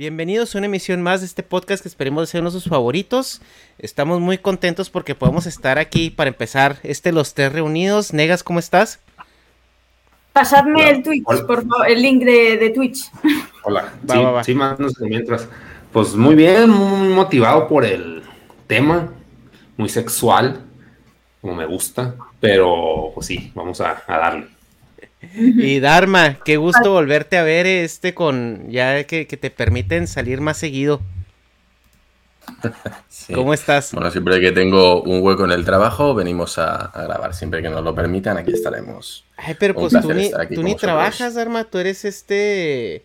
Bienvenidos a una emisión más de este podcast que esperemos sea uno de sus favoritos. Estamos muy contentos porque podemos estar aquí para empezar este Los Tres Reunidos. Negas, ¿cómo estás? Pasadme el Twitch, por favor, el link de, de Twitch. Hola, Va, sí, va, va. sí, más mientras. Pues muy bien, muy motivado por el tema, muy sexual, como me gusta, pero pues sí, vamos a, a darle. Y Dharma, qué gusto volverte a ver este con ya que, que te permiten salir más seguido. Sí. ¿Cómo estás? Bueno, siempre que tengo un hueco en el trabajo, venimos a, a grabar. Siempre que nos lo permitan, aquí estaremos. Ay, pero Un pues tú ni, tú trabajas, Dharma, tú eres este...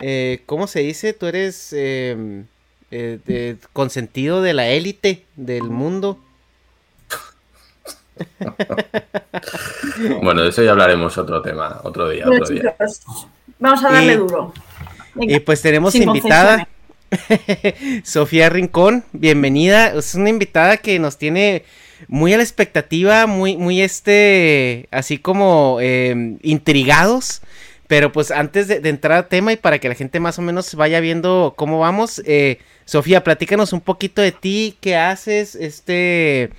eh, ¿Cómo se dice? Tú eres eh, eh, de- consentido de la élite del mundo. Bueno, de eso ya hablaremos otro tema, otro día, otro día. vamos a darle Y- duro. Venga, Y pues tenemos invitada Sofía Rincón, bienvenida. Es una invitada que nos tiene muy a la expectativa, muy, muy este, así como eh, intrigados. Pero pues antes de, de entrar al tema y para que la gente más o menos vaya viendo cómo vamos, eh, Sofía, platícanos un poquito de ti, qué haces, este,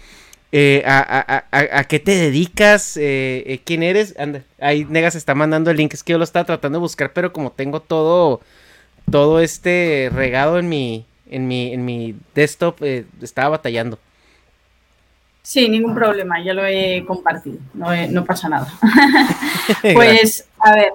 eh, a, a- a- a- qué te dedicas, eh, eh, quién eres. Anda, ahí Negas está mandando el link, es que yo lo estaba tratando de buscar, pero como tengo todo todo este regado en mi en mi en mi desktop eh, estaba batallando. Sí, ningún problema, ya lo he compartido, no, he- no pasa nada. Pues, a ver,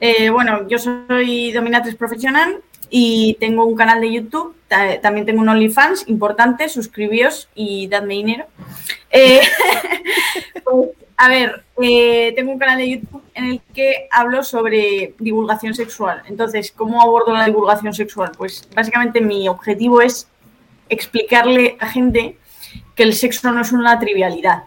eh, bueno, yo soy dominatrix profesional y tengo un canal de YouTube, también tengo un OnlyFans importante, suscribíos y dadme dinero. Eh, pues, a ver, eh, tengo un canal de YouTube en el que hablo sobre divulgación sexual. Entonces, ¿cómo abordo la divulgación sexual? Pues básicamente mi objetivo es explicarle a gente que el sexo no es una trivialidad.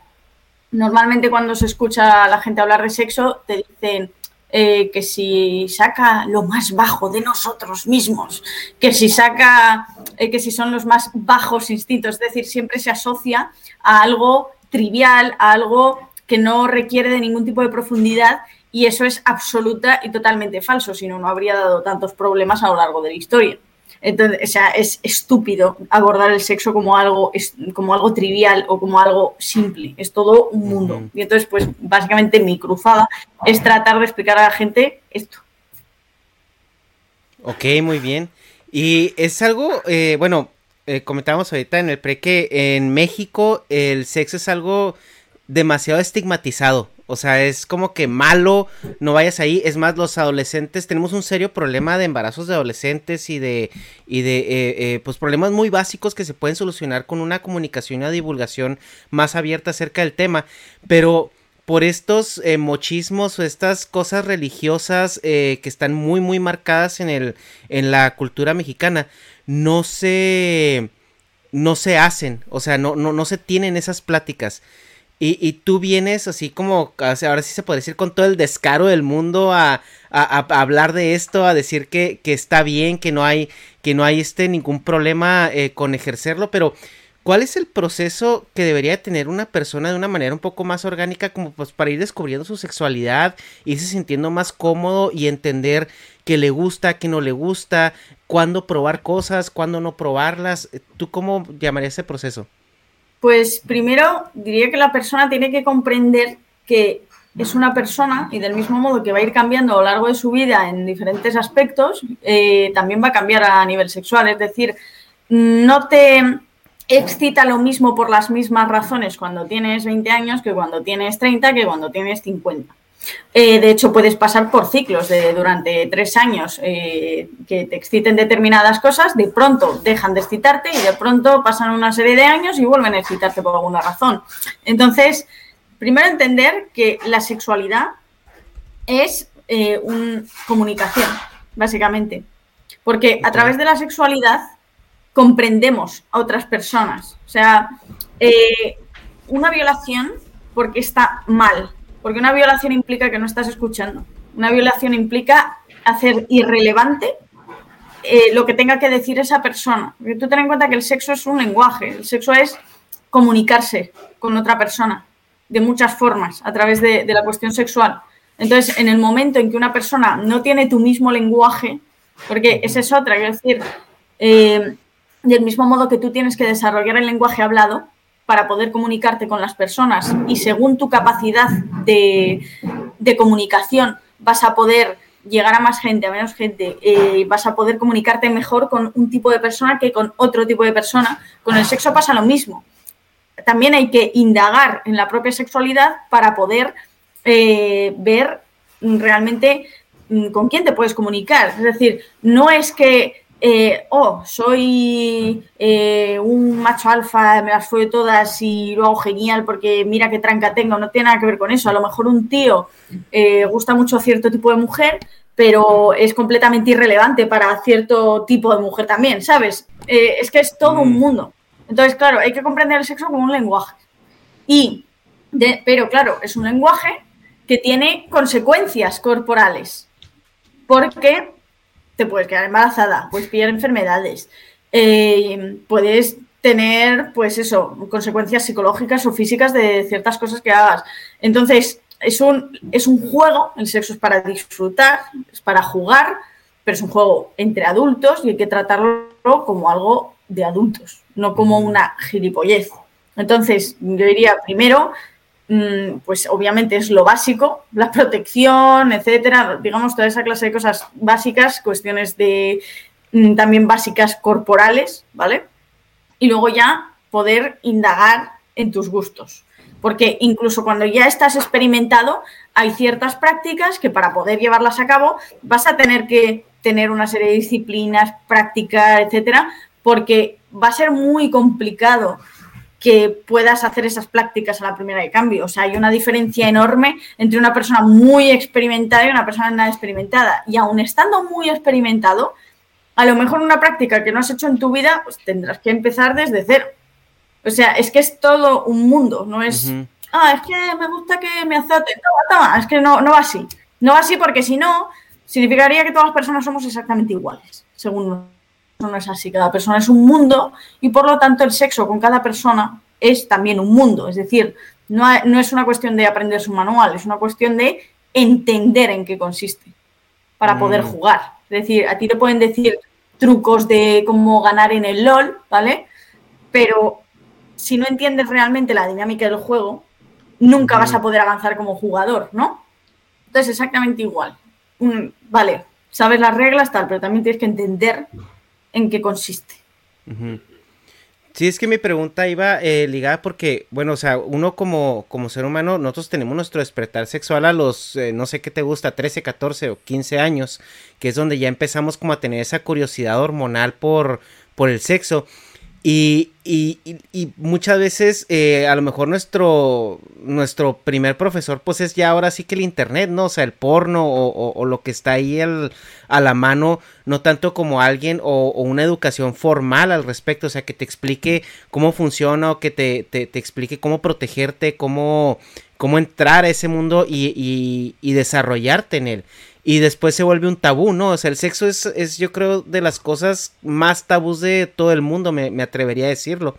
Normalmente cuando se escucha a la gente hablar de sexo, te dicen eh, que si saca lo más bajo de nosotros mismos, que si saca, eh, que si son los más bajos instintos, es decir, siempre se asocia a algo trivial, a algo que no requiere de ningún tipo de profundidad y eso es absoluta y totalmente falso, si no, no habría dado tantos problemas a lo largo de la historia. Entonces, o sea, es estúpido abordar el sexo como algo, es- como algo trivial o como algo simple. Es todo un mundo. Y entonces, pues, básicamente mi cruzada es tratar de explicar a la gente esto. Ok, muy bien. Y es algo, eh, bueno, eh, comentábamos ahorita en el pre que en México el sexo es algo demasiado estigmatizado. O sea, es como que malo, no vayas ahí. Es más, los adolescentes, tenemos un serio problema de embarazos de adolescentes y de, y de eh, eh, pues problemas muy básicos que se pueden solucionar con una comunicación y una divulgación más abierta acerca del tema. Pero por estos eh, mochismos o estas cosas religiosas eh, que están muy, muy marcadas en, el, en la cultura mexicana, no se, no se hacen, o sea, no, no, no se tienen esas pláticas. Y, y, tú vienes así como, ahora sí se puede decir, con todo el descaro del mundo a, hablar de esto, a decir que, que, está bien, que no hay, que no hay este ningún problema eh, con ejercerlo, pero ¿Cuál es el proceso que debería tener una persona de una manera un poco más orgánica como pues para ir descubriendo su sexualidad, irse sintiendo más cómodo y entender que le gusta, que no le gusta, cuándo probar cosas, cuándo no probarlas? ¿Tú cómo llamarías ese proceso? Pues primero diría que la persona tiene que comprender que es una persona y del mismo modo que va a ir cambiando a lo largo de su vida en diferentes aspectos, eh, también va a cambiar a nivel sexual. Es decir, no te excita lo mismo por las mismas razones cuando tienes 20 años que cuando tienes 30 que cuando tienes 50. Eh, de hecho, puedes pasar por ciclos de durante tres años eh, que te exciten determinadas cosas, de pronto dejan de excitarte y de pronto pasan una serie de años y vuelven a excitarte por alguna razón. Entonces, primero entender que la sexualidad es eh, una comunicación, básicamente. Porque a través de la sexualidad comprendemos a otras personas. O sea, una violación porque está mal, porque una violación implica que no estás escuchando. Una violación implica hacer irrelevante eh, lo que tenga que decir esa persona. Porque tú ten en cuenta que el sexo es un lenguaje, el sexo es comunicarse con otra persona de muchas formas a través de, la cuestión sexual. Entonces, en el momento en que una persona no tiene tu mismo lenguaje, porque esa es otra, quiero decir, eh, del mismo modo que tú tienes que desarrollar el lenguaje hablado para poder comunicarte con las personas y según tu capacidad de, comunicación vas a poder llegar a más gente, a menos gente, eh, vas a poder comunicarte mejor con un tipo de persona que con otro tipo de persona. Con el sexo pasa lo mismo. También hay que indagar en la propia sexualidad para poder eh, ver realmente mm, con quién te puedes comunicar. Es decir, no es que eh, oh, soy eh, un macho alfa, me las fue todas y lo hago genial porque mira qué tranca tengo, no tiene nada que ver con eso. A lo mejor un tío eh, gusta mucho a cierto tipo de mujer, pero es completamente irrelevante para cierto tipo de mujer también, ¿sabes? es que es todo un mm. mundo. Entonces, claro, hay que comprender el sexo como un lenguaje. Y, pero claro, es un lenguaje que tiene consecuencias corporales. Porque te puedes quedar embarazada, puedes pillar enfermedades, eh, puedes tener, pues eso, consecuencias psicológicas o físicas de ciertas cosas que hagas. Entonces, es un, es un juego, el sexo es para disfrutar, es para jugar, pero es un juego entre adultos y hay que tratarlo como algo de adultos, no como una gilipollez. Entonces, yo diría, primero, pues obviamente es lo básico, la protección, etcétera, digamos, toda esa clase de cosas básicas, cuestiones de mm, también básicas corporales, ¿vale? Y luego ya poder indagar en tus gustos. Porque incluso cuando ya estás experimentado, hay ciertas prácticas que para poder llevarlas a cabo vas a tener que tener una serie de disciplinas, prácticas, etcétera, porque va a ser muy complicado que puedas hacer esas prácticas a la primera de cambio. O sea, hay una diferencia enorme entre una persona muy experimentada y una persona nada experimentada. Y aún estando muy experimentado, a lo mejor una práctica que no has hecho en tu vida, pues tendrás que empezar desde cero. O sea, es que es todo un mundo, no es, ah, es que me gusta que me azoten, toma, toma, es que no, no va así. No va así porque si no, significaría que todas las personas somos exactamente iguales, según no es así, cada persona es un mundo y por lo tanto el sexo con cada persona es también un mundo, es decir, no, no es una cuestión de aprender su manual, es una cuestión de entender en qué consiste para poder mm. jugar. Es decir, a ti te pueden decir trucos de cómo ganar en el LOL, ¿vale? Pero si no entiendes realmente la dinámica del juego, nunca vas a poder avanzar como jugador, ¿no? Entonces, exactamente igual. vale, sabes las reglas, tal, pero también tienes que entender en qué consiste. Sí, es que mi pregunta iba eh, ligada porque, bueno, o sea, uno como, como ser humano, nosotros tenemos nuestro despertar sexual a los, eh, no sé qué te gusta, 13, 14 o 15 años, que es donde ya empezamos como a tener esa curiosidad hormonal por, por el sexo. Y, y, muchas veces eh, a lo mejor nuestro, nuestro primer profesor pues es ya ahora sí que el internet, ¿no? O sea, el porno o, lo que está ahí a la mano, no tanto como alguien o, una educación formal al respecto, o sea, que te explique cómo funciona o que te, te, explique cómo protegerte, cómo, cómo entrar a ese mundo y, y desarrollarte en él y después se vuelve un tabú, ¿no? O sea, el sexo es, es yo creo, de las cosas más tabús de todo el mundo, me, atrevería a decirlo.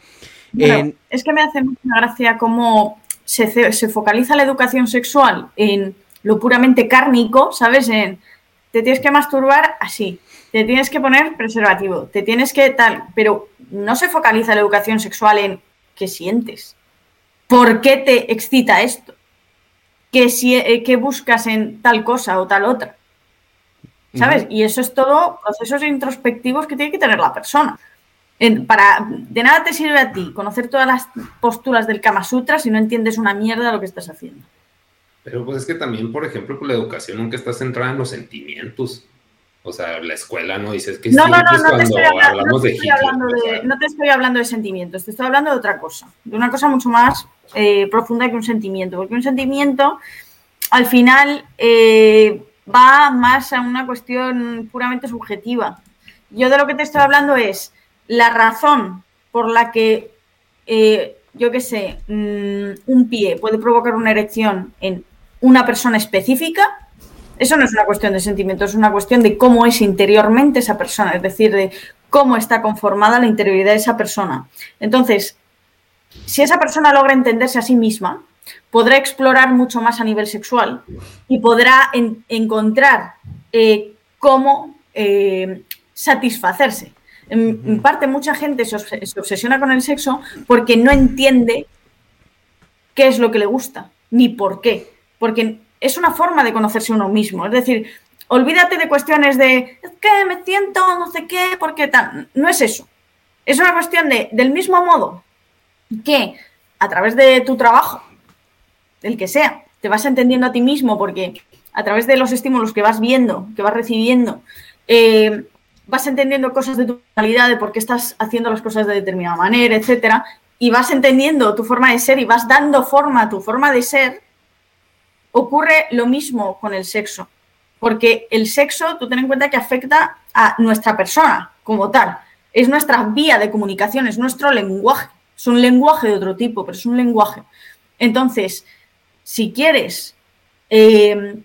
es que me hace mucha gracia cómo se, se, focaliza la educación sexual en lo puramente cárnico, ¿sabes? En te tienes que masturbar así, te tienes que poner preservativo, te tienes que tal, pero no se focaliza la educación sexual en qué sientes, por qué te excita esto que, si, eh, que buscas en tal cosa o tal otra. ¿Sabes? Y eso es todo procesos introspectivos que tiene que tener la persona. para, de nada te sirve a ti conocer todas las posturas del Kama Sutra si no entiendes una mierda lo que estás haciendo. Pero pues es que también, por ejemplo, con la educación nunca está centrada en los sentimientos. O sea, la escuela no dices que no, no, no, no te estoy hablando, no te estoy hablando de, no te estoy hablando de sentimientos, te estoy hablando de otra cosa, de una cosa mucho más eh, profunda que un sentimiento, porque un sentimiento al final eh, va más a una cuestión puramente subjetiva. Yo de lo que te estoy hablando es la razón por la que, eh, yo qué sé, mm, un pie puede provocar una erección en una persona específica. Eso no es una cuestión de sentimiento, es una cuestión de cómo es interiormente esa persona, es decir, de cómo está conformada la interioridad de esa persona. Entonces, si esa persona logra entenderse a sí misma, podrá explorar mucho más a nivel sexual y podrá encontrar eh, cómo eh, satisfacerse. En, parte, mucha gente se, obsesiona con el sexo porque no entiende qué es lo que le gusta, ni por qué. Porque es una forma de conocerse uno mismo. Es decir, olvídate de cuestiones de es que me siento no sé qué, porque tal. No es eso. Es una cuestión de, del mismo modo que a través de tu trabajo, el que sea, te vas entendiendo a ti mismo porque a través de los estímulos que vas viendo, que vas recibiendo, eh, vas entendiendo cosas de tu realidad, de por qué estás haciendo las cosas de determinada manera, etcétera, y vas entendiendo tu forma de ser y vas dando forma a tu forma de ser, ocurre lo mismo con el sexo. Porque el sexo, tú ten en cuenta que afecta a nuestra persona como tal. Es nuestra vía de comunicación, es nuestro lenguaje. Es un lenguaje de otro tipo, pero es un lenguaje. Entonces, si quieres, eh,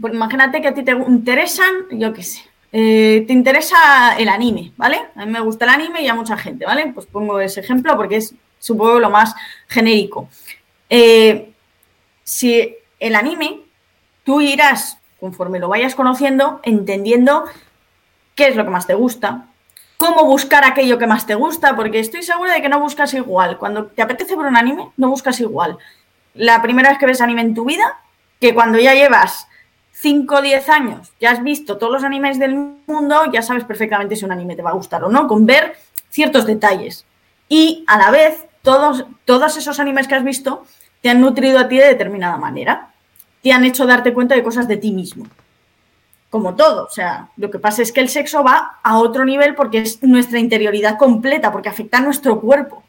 pues imagínate que a ti te interesan, yo qué sé, eh, te interesa el anime, ¿vale? A mí me gusta el anime y a mucha gente, ¿vale? Pues pongo ese ejemplo porque es, supongo, lo más genérico. Eh, si el anime, tú irás, conforme lo vayas conociendo, entendiendo qué es lo que más te gusta, cómo buscar aquello que más te gusta, porque estoy segura de que no buscas igual. Cuando te apetece ver un anime, no buscas igual. La primera vez que ves anime en tu vida, que cuando ya llevas 5 o 10 años, ya has visto todos los animes del mundo, ya sabes perfectamente si un anime te va a gustar o no, con ver ciertos detalles. Y a la vez, todos, todos esos animes que has visto te han nutrido a ti de determinada manera. Te han hecho darte cuenta de cosas de ti mismo como todo. O sea, lo que pasa es que el sexo va a otro nivel porque es nuestra interioridad completa, porque afecta a nuestro cuerpo.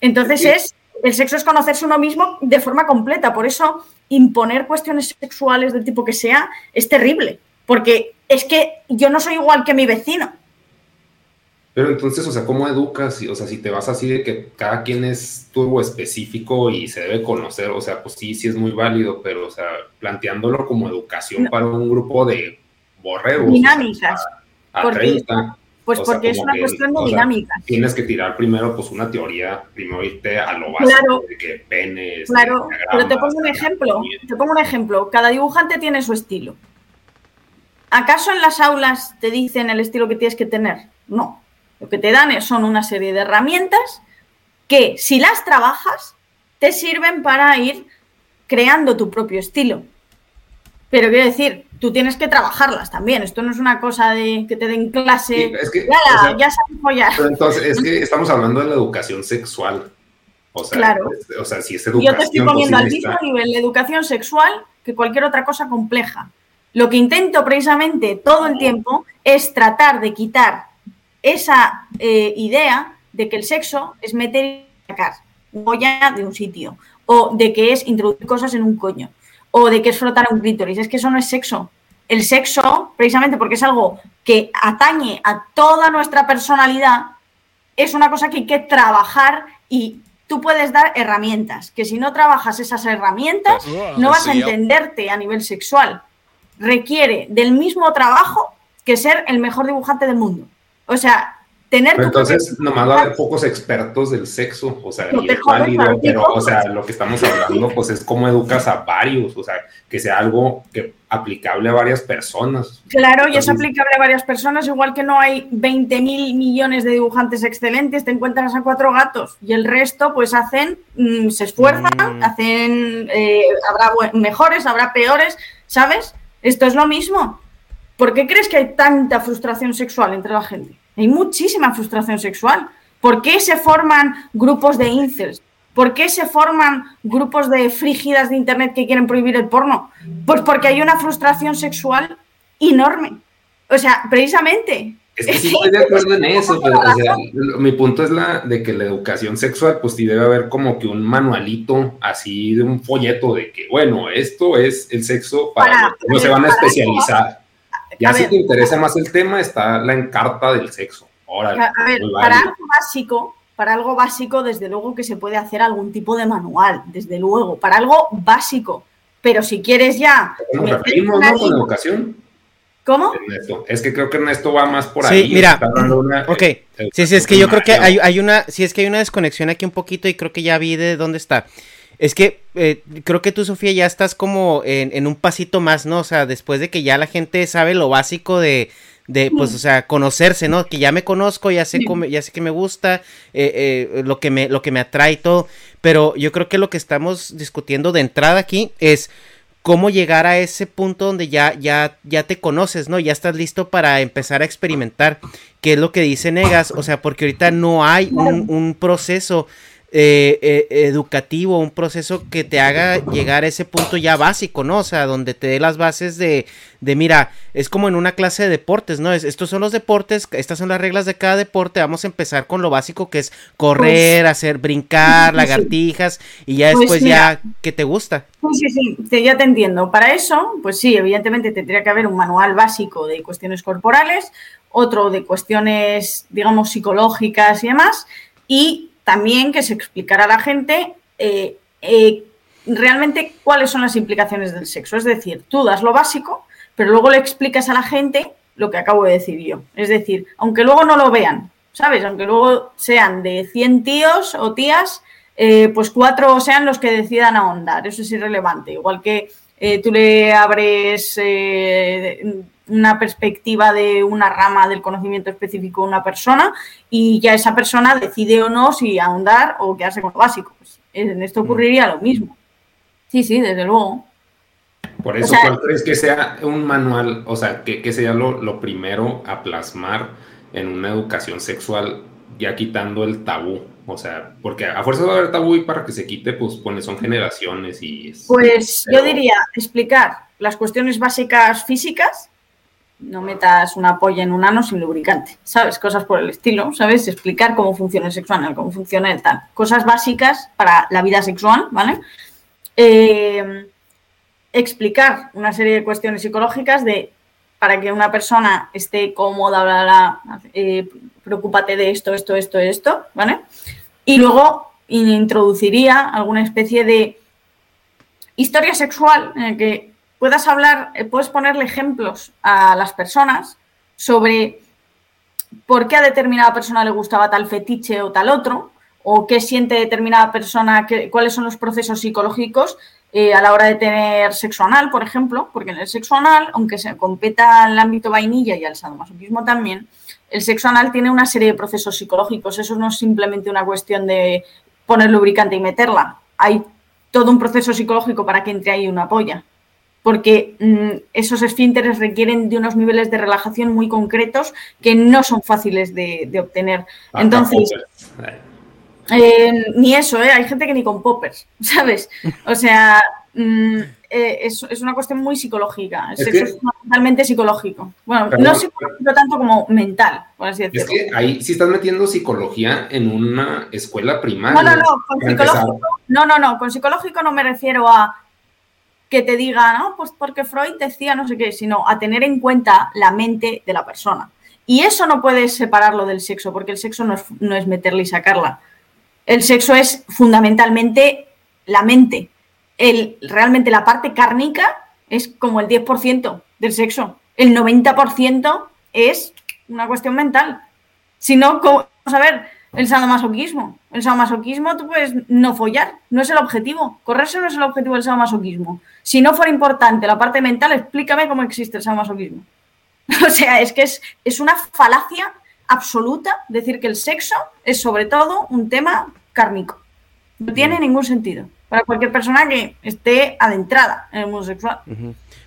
Entonces es, el sexo es conocerse uno mismo de forma completa. Por eso imponer cuestiones sexuales del tipo que sea es terrible, porque es que yo no soy igual que mi vecino. Pero entonces, o sea, ¿cómo educas? O sea, si te vas así de que cada quien es turbo específico y se debe conocer, o sea, pues sí, sí es muy válido, pero, o sea, planteándolo como educación para un grupo de borregos. Dinámicas. a, 30. Pues porque es una cuestión de dinámica. Tienes que tirar primero, pues, una teoría, primero irte a lo básico claro, de que penes. Claro, pero te pongo un ejemplo. Te pongo un ejemplo. Cada dibujante tiene su estilo. ¿Acaso en las aulas te dicen el estilo que tienes que tener? No lo que te dan son una serie de herramientas que si las trabajas te sirven para ir creando tu propio estilo. Pero quiero decir, tú tienes que trabajarlas también. Esto no es una cosa de que te den clase. es que, ya sabes follar. Pero entonces, es que estamos hablando de la educación sexual. O sea, claro. o sea si es educación. Yo te estoy poniendo al mismo nivel de educación sexual que cualquier otra cosa compleja. Lo que intento precisamente todo el tiempo es tratar de quitar esa eh, idea de que el sexo es meter y sacar olla de un sitio, o de que es introducir cosas en un coño, o de que es frotar un clítoris. Es que eso no es sexo. El sexo, precisamente porque es algo que atañe a toda nuestra personalidad, es una cosa que hay que trabajar y tú puedes dar herramientas, que si no trabajas esas herramientas, no vas a entenderte a nivel sexual. Requiere del mismo trabajo que ser el mejor dibujante del mundo. O sea, tener... Pero entonces, nomás va a haber pocos expertos del sexo, o sea, y es válido, pero, o sea, lo que estamos hablando, pues es cómo educas a varios, o sea, que sea algo que aplicable a varias personas. Claro, y es aplicable a varias personas, igual que no hay 20 mil millones de dibujantes excelentes, te encuentras a cuatro gatos y el resto pues hacen, mm, se esfuerzan, mm. hacen, eh, habrá mejores, habrá peores, ¿sabes? Esto es lo mismo. ¿Por qué crees que hay tanta frustración sexual entre la gente? Hay muchísima frustración sexual. ¿Por qué se forman grupos de incels? ¿Por qué se forman grupos de frígidas de internet que quieren prohibir el porno? Pues porque hay una frustración sexual enorme. O sea, precisamente. Es que sí estoy de acuerdo en eso, pero o sea, mi punto es la de que la educación sexual, pues sí debe haber como que un manualito así de un folleto de que, bueno, esto es el sexo para, no se van a especializar. Ya si te interesa más el tema, está la encarta del sexo. a ver, para algo básico, para algo básico, desde luego que se puede hacer algún tipo de manual, desde luego, para algo básico. Pero si quieres ya. Nos referimos, ¿no? Con educación. ¿Cómo? Es que creo que Ernesto va más por ahí. Sí, mira. ok. Sí, sí, es que yo creo que hay, hay, una. Sí, es que hay una desconexión aquí un poquito y creo que ya vi de dónde está. Es que eh, creo que tú, Sofía, ya estás como en, un pasito más, ¿no? O sea, después de que ya la gente sabe lo básico de, de pues, o sea, conocerse, ¿no? Que ya me conozco, ya sé, cómo, ya sé que me gusta, eh, eh, lo, que me, lo que me atrae y todo. Pero yo creo que lo que estamos discutiendo de entrada aquí es cómo llegar a ese punto donde ya, ya, ya te conoces, ¿no? Ya estás listo para empezar a experimentar, qué es lo que dice Negas, o sea, porque ahorita no hay un, un proceso eh, eh, educativo, un proceso que te haga llegar a ese punto ya básico, ¿no? O sea, donde te dé las bases de, de mira, es como en una clase de deportes, ¿no? Es, estos son los deportes, estas son las reglas de cada deporte, vamos a empezar con lo básico que es correr, pues, hacer brincar, lagartijas, y ya pues después ya, ¿qué te gusta? Sí, sí, sí, ya te entiendo. Para eso, pues sí, evidentemente tendría que haber un manual básico de cuestiones corporales, otro de cuestiones, digamos, psicológicas y demás, y también que se explicara a la gente eh, eh, realmente cuáles son las implicaciones del sexo. Es decir, tú das lo básico, pero luego le explicas a la gente lo que acabo de decir yo. Es decir, aunque luego no lo vean, ¿sabes? Aunque luego sean de 100 tíos o tías, eh, pues cuatro sean los que decidan ahondar. Eso es irrelevante. Igual que tú le abres una perspectiva de una rama del conocimiento específico de una persona y ya esa persona decide o no si ahondar o quedarse con lo básico. Pues en esto ocurriría lo mismo. Sí, sí, desde luego. Por eso, ¿cuál crees que sea un manual, o sea, que, que sea lo, lo, primero a plasmar en una educación sexual, ya quitando el tabú? O sea, porque a fuerza va a haber tabú y para que se quite, pues, pone, son generaciones y... pues yo diría explicar las cuestiones básicas físicas, no metas una polla en un ano sin lubricante, ¿sabes? Cosas por el estilo, ¿sabes? Explicar cómo funciona el sexual, cómo funciona el tal. Cosas básicas para la vida sexual, ¿vale? Eh, explicar una serie de cuestiones psicológicas de para que una persona esté cómoda, bla, bla, eh, preocúpate de esto, esto, esto, esto, ¿vale? Y luego introduciría alguna especie de historia sexual en el que puedas hablar, eh, puedes ponerle ejemplos a las personas sobre por qué a determinada persona le gustaba tal fetiche o tal otro, o qué siente determinada persona, cuáles son los procesos psicológicos eh, a la hora de tener sexo anal, por ejemplo, porque en el sexo anal, aunque se competa al ámbito vainilla y al sadomasoquismo también, el sexo anal tiene una serie de procesos psicológicos. Eso no es simplemente una cuestión de poner lubricante y meterla. Hay todo un proceso psicológico para que entre ahí una polla porque mm, esos esfínteres requieren de unos niveles de relajación muy concretos que no son fáciles de, obtener. Entonces, eh, ni eso, ¿eh? hay gente que ni con poppers, ¿sabes? O sea, mm, eh, es, es, una cuestión muy psicológica. Es fundamentalmente psicológico. Bueno, no psicológico tanto como mental, por así decirlo. Es que ahí sí estás metiendo psicología en una escuela primaria. No, no, no, con psicológico, no, no, no, con psicológico no me refiero a que te diga, no, pues porque Freud decía no sé qué, sino a tener en cuenta la mente de la persona. Y eso no puedes separarlo del sexo, porque el sexo no es, no es y sacarla. El sexo es fundamentalmente la mente. El, realmente la parte cárnica es como el 10% del sexo. El 90% es una cuestión mental. Si no, vamos a ver, el sadomasoquismo. El sadomasoquismo tú puedes no follar, no es el objetivo. Correrse no es el objetivo del sadomasoquismo. Si no fuera importante la parte mental, explícame cómo existe el sadomasoquismo. o sea, es que es, es una falacia absoluta decir que el sexo es sobre todo un tema cárnico. No tiene mm. ningún sentido para cualquier persona que esté adentrada en el mundo sexual.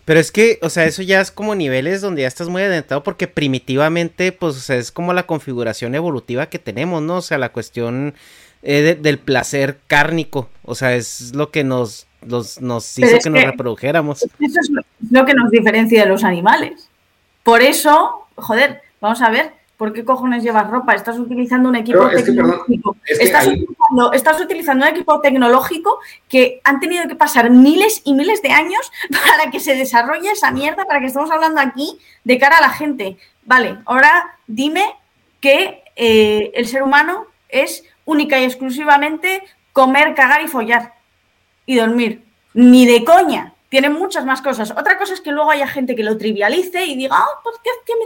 Pero es que, o sea, eso ya es como niveles donde ya estás muy adentrado porque primitivamente, pues, o sea, es como la configuración evolutiva que tenemos, ¿no? O sea, la cuestión eh, del placer cárnico, o sea, es lo que nos, nos hizo que, nos reprodujéramos. Eso es lo que nos diferencia de los animales. Por eso, joder, vamos a ver, ¿por qué cojones llevas ropa? Estás utilizando un equipo tecnológico. estás, utilizando, un equipo tecnológico que han tenido que pasar miles y miles de años para que se desarrolle esa mierda, para que estemos hablando aquí de cara a la gente. Vale, ahora dime que eh, el ser humano es única y exclusivamente comer, cagar y follar y dormir. Ni de coña. Tienen muchas más cosas. Otra cosa es que luego haya gente que lo trivialice y diga, pues qué, qué me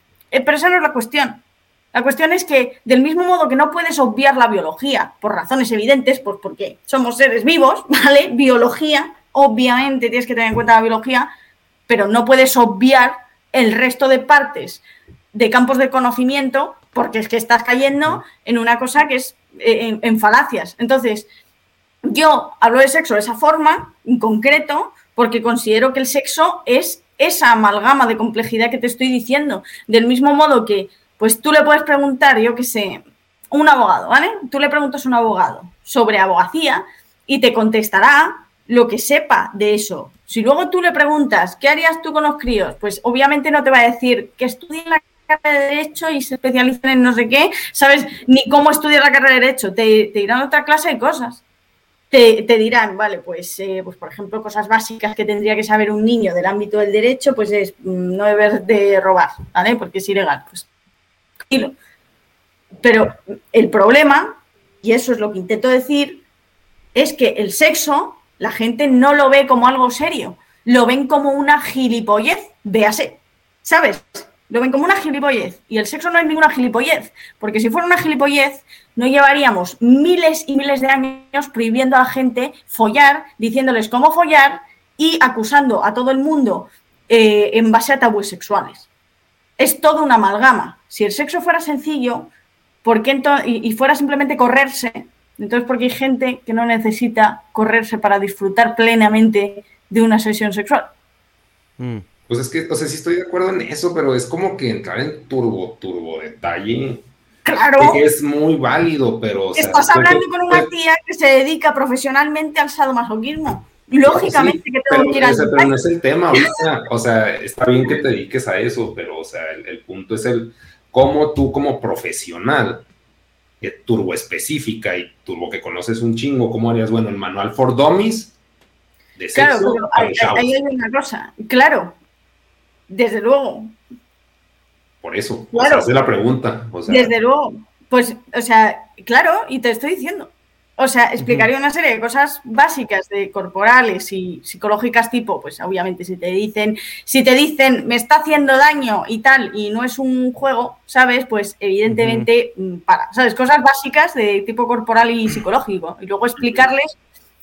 Eh, pero esa no es la cuestión. La cuestión es que, del mismo modo que no puedes obviar la biología, por razones evidentes, pues porque somos seres vivos, ¿vale? Biología, obviamente tienes que tener en cuenta la biología, pero no puedes obviar el resto de partes de campos de conocimiento, porque es que estás cayendo en una cosa que es eh, en, falacias. Entonces, yo hablo de sexo de esa forma, en concreto, porque considero que el sexo es esa amalgama de complejidad que te estoy diciendo. Del mismo modo que, pues tú le puedes preguntar, yo qué sé, un abogado, ¿vale? Tú le preguntas a un abogado sobre abogacía y te contestará lo que sepa de eso. Si luego tú le preguntas, ¿qué harías tú con los críos? Pues obviamente no te va a decir que estudien la carrera de Derecho y se especialicen en no sé qué, ¿sabes? Ni cómo estudiar la carrera de Derecho. Te, te irán a otra clase de cosas te, dirán, vale, pues, eh, pues por ejemplo, cosas básicas que tendría que saber un niño del ámbito del derecho, pues es mm, no deber de robar, ¿vale? Porque es ilegal, pues Pero el problema, y eso es lo que intento decir, es que el sexo la gente no lo ve como algo serio, lo ven como una gilipollez, véase, ¿sabes? Lo ven como una gilipollez. Y el sexo no es ninguna gilipollez, porque si fuera una gilipollez, no llevaríamos miles y miles de años prohibiendo a la gente follar, diciéndoles cómo follar y acusando a todo el mundo eh, en base a tabúes sexuales. Es todo una amalgama. Si el sexo fuera sencillo ¿por qué y, fuera simplemente correrse, entonces porque hay gente que no necesita correrse para disfrutar plenamente de una sesión sexual. Mm. Pues es que, o sea, sí estoy de acuerdo en eso, pero es como que entrar en turbo, turbo detalle Claro. es muy válido, pero. Estás hablando con una tía que se dedica profesionalmente al sadomasoquismo. Lógicamente que tengo que ir al Pero no es el tema, o sea, está bien que te dediques a eso, pero, o sea, el, punto es el cómo tú como profesional, que turbo específica y turbo que conoces un chingo, ¿cómo harías, bueno, el manual for dummies? De claro, pero ahí hay una cosa, claro, desde luego. Por eso, claro, o la pregunta. desde luego, pues, o sea, claro, y te estoy diciendo, o sea, explicaría una serie de cosas básicas de corporales y psicológicas tipo, pues obviamente si te dicen, si te dicen me está haciendo daño y tal, y no es un juego, ¿sabes? Pues evidentemente mm, para, ¿sabes? Cosas básicas de tipo corporal y psicológico. Y luego explicarles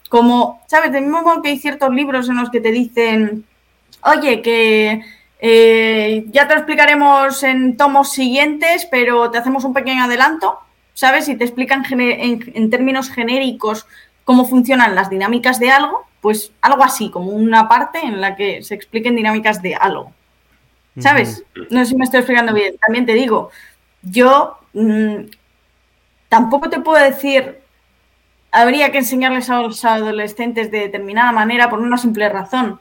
cómo, ¿sabes? De mismo modo que hay ciertos libros en los que te dicen, oye, que eh, ya te lo explicaremos en tomos siguientes, pero te hacemos un pequeño adelanto. ¿sabes? Y te explican en, términos genéricos cómo funcionan las dinámicas de algo, pues algo así, como una parte en la que se expliquen dinámicas de algo. ¿Sabes? No sé si me estoy explicando bien. También te digo, yo mm, tampoco te puedo decir, habría que enseñarles a los adolescentes de determinada manera por una simple razón.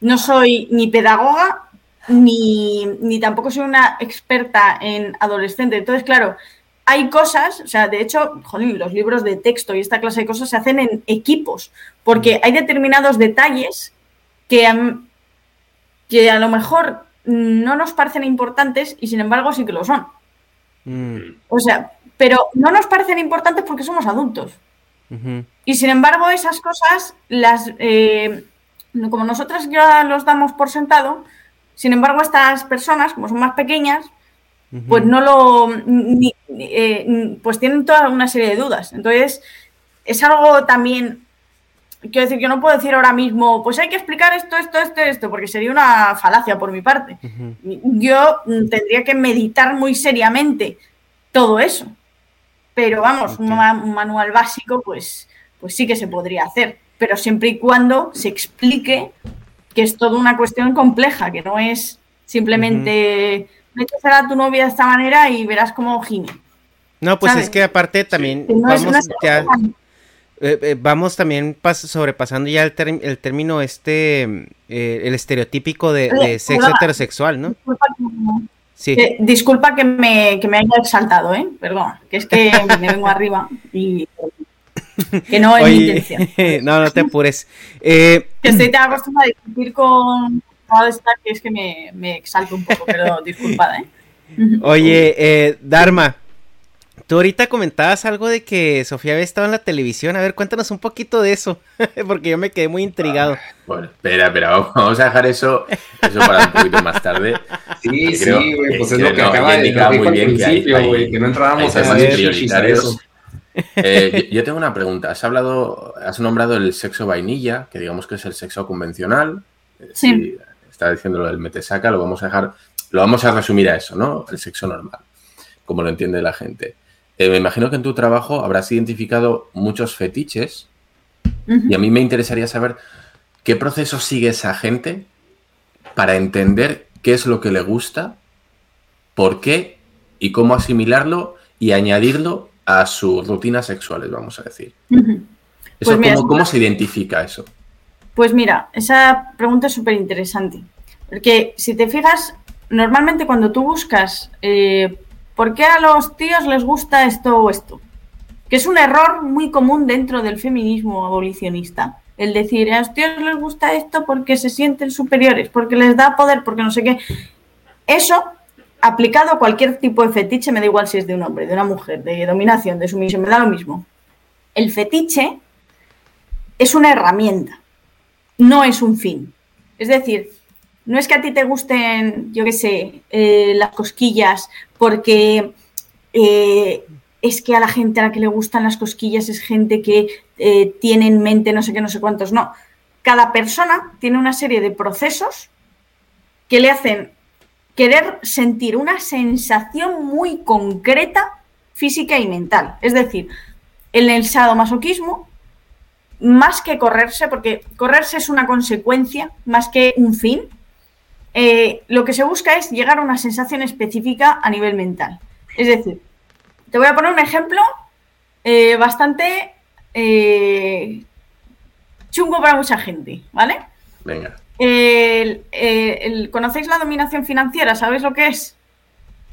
No soy ni pedagoga ni, ni tampoco soy una experta en adolescentes. Entonces, claro, hay cosas, o sea, de hecho, los libros de texto y esta clase de cosas se hacen en equipos, porque hay determinados detalles que, que a lo mejor no nos parecen importantes y sin embargo sí que lo son. Mm. O sea, pero no nos parecen importantes porque somos adultos. Y sin embargo, esas cosas, las eh, como nosotras ya los damos por sentado, sin embargo, estas personas, como son más pequeñas, pues no lo, eh, pues tienen toda una serie de dudas. Entonces, es algo también, quiero decir, yo no puedo decir ahora mismo, pues hay que explicar esto, esto, esto, esto, porque sería una falacia por mi parte. Yo tendría que meditar muy seriamente todo eso. Pero vamos, un, manual básico, pues, pues sí que se podría hacer, pero siempre y cuando se explique que es toda una cuestión compleja, que no es simplemente metes a tu novia de esta manera y verás cómo gime. No, pues es que aparte también vamos ya, eh, eh, vamos también sobrepasando ya el, el término este, eh, el estereotípico de, sexo heterosexual, ¿no? Disculpa que, sí. disculpa que me, que me haya exaltado, ¿eh? Perdón, que es que me vengo arriba y que no es mi intención. no, no te apures. que estoy tan acostumbrada a discutir con, que es que me, me exalto un poco, pero disculpada, ¿eh? Oye, eh, Dharma, tú ahorita comentabas algo de que Sofía había estado en la televisión. A ver, cuéntanos un poquito de eso, porque yo me quedé muy intrigado. Ah, bueno, espera, espera, vamos a dejar eso, eso para un poquito más tarde. Sí, sí, güey, pues es lo que acaba de decir muy bien que, que no entrábamos a más prioritarios. Eh, yo, tengo una pregunta. Has hablado, has nombrado el sexo vainilla, que digamos que es el sexo convencional. Sí está diciendo lo del metesaca, lo vamos a dejar, lo vamos a resumir a eso, ¿no? El sexo normal, como lo entiende la gente. Eh, me imagino que en tu trabajo habrás identificado muchos fetiches y a mí me interesaría saber qué proceso sigue esa gente para entender qué es lo que le gusta, por qué y cómo asimilarlo y añadirlo a sus rutinas sexuales, vamos a decir. Eso, pues ¿cómo, ¿Cómo se identifica eso? Pues mira, esa pregunta es súper interesante. Porque si te fijas, normalmente cuando tú buscas eh, por qué a los tíos les gusta esto o esto, que es un error muy común dentro del feminismo abolicionista. El decir, a los tíos les gusta esto porque se sienten superiores, porque les da poder, porque no sé qué. Eso, aplicado a cualquier tipo de fetiche, me da igual si es de un hombre, de una mujer, de dominación, de sumisión, me da lo mismo. El fetiche es una herramienta no es un fin. Es decir, no es que a ti te gusten, yo qué sé, eh, las cosquillas, porque eh, es que a la gente a la que le gustan las cosquillas es gente que eh, tiene en mente no sé qué, no sé cuántos. No. Cada persona tiene una serie de procesos que le hacen querer sentir una sensación muy concreta física y mental. Es decir, en el sadomasoquismo más que correrse, porque correrse es una consecuencia más que un fin, eh, lo que se busca es llegar a una sensación específica a nivel mental. Es decir, te voy a poner un ejemplo eh, bastante eh, chungo para mucha gente, ¿vale? Venga. ¿Conocéis la dominación financiera? ¿Sabéis lo que es?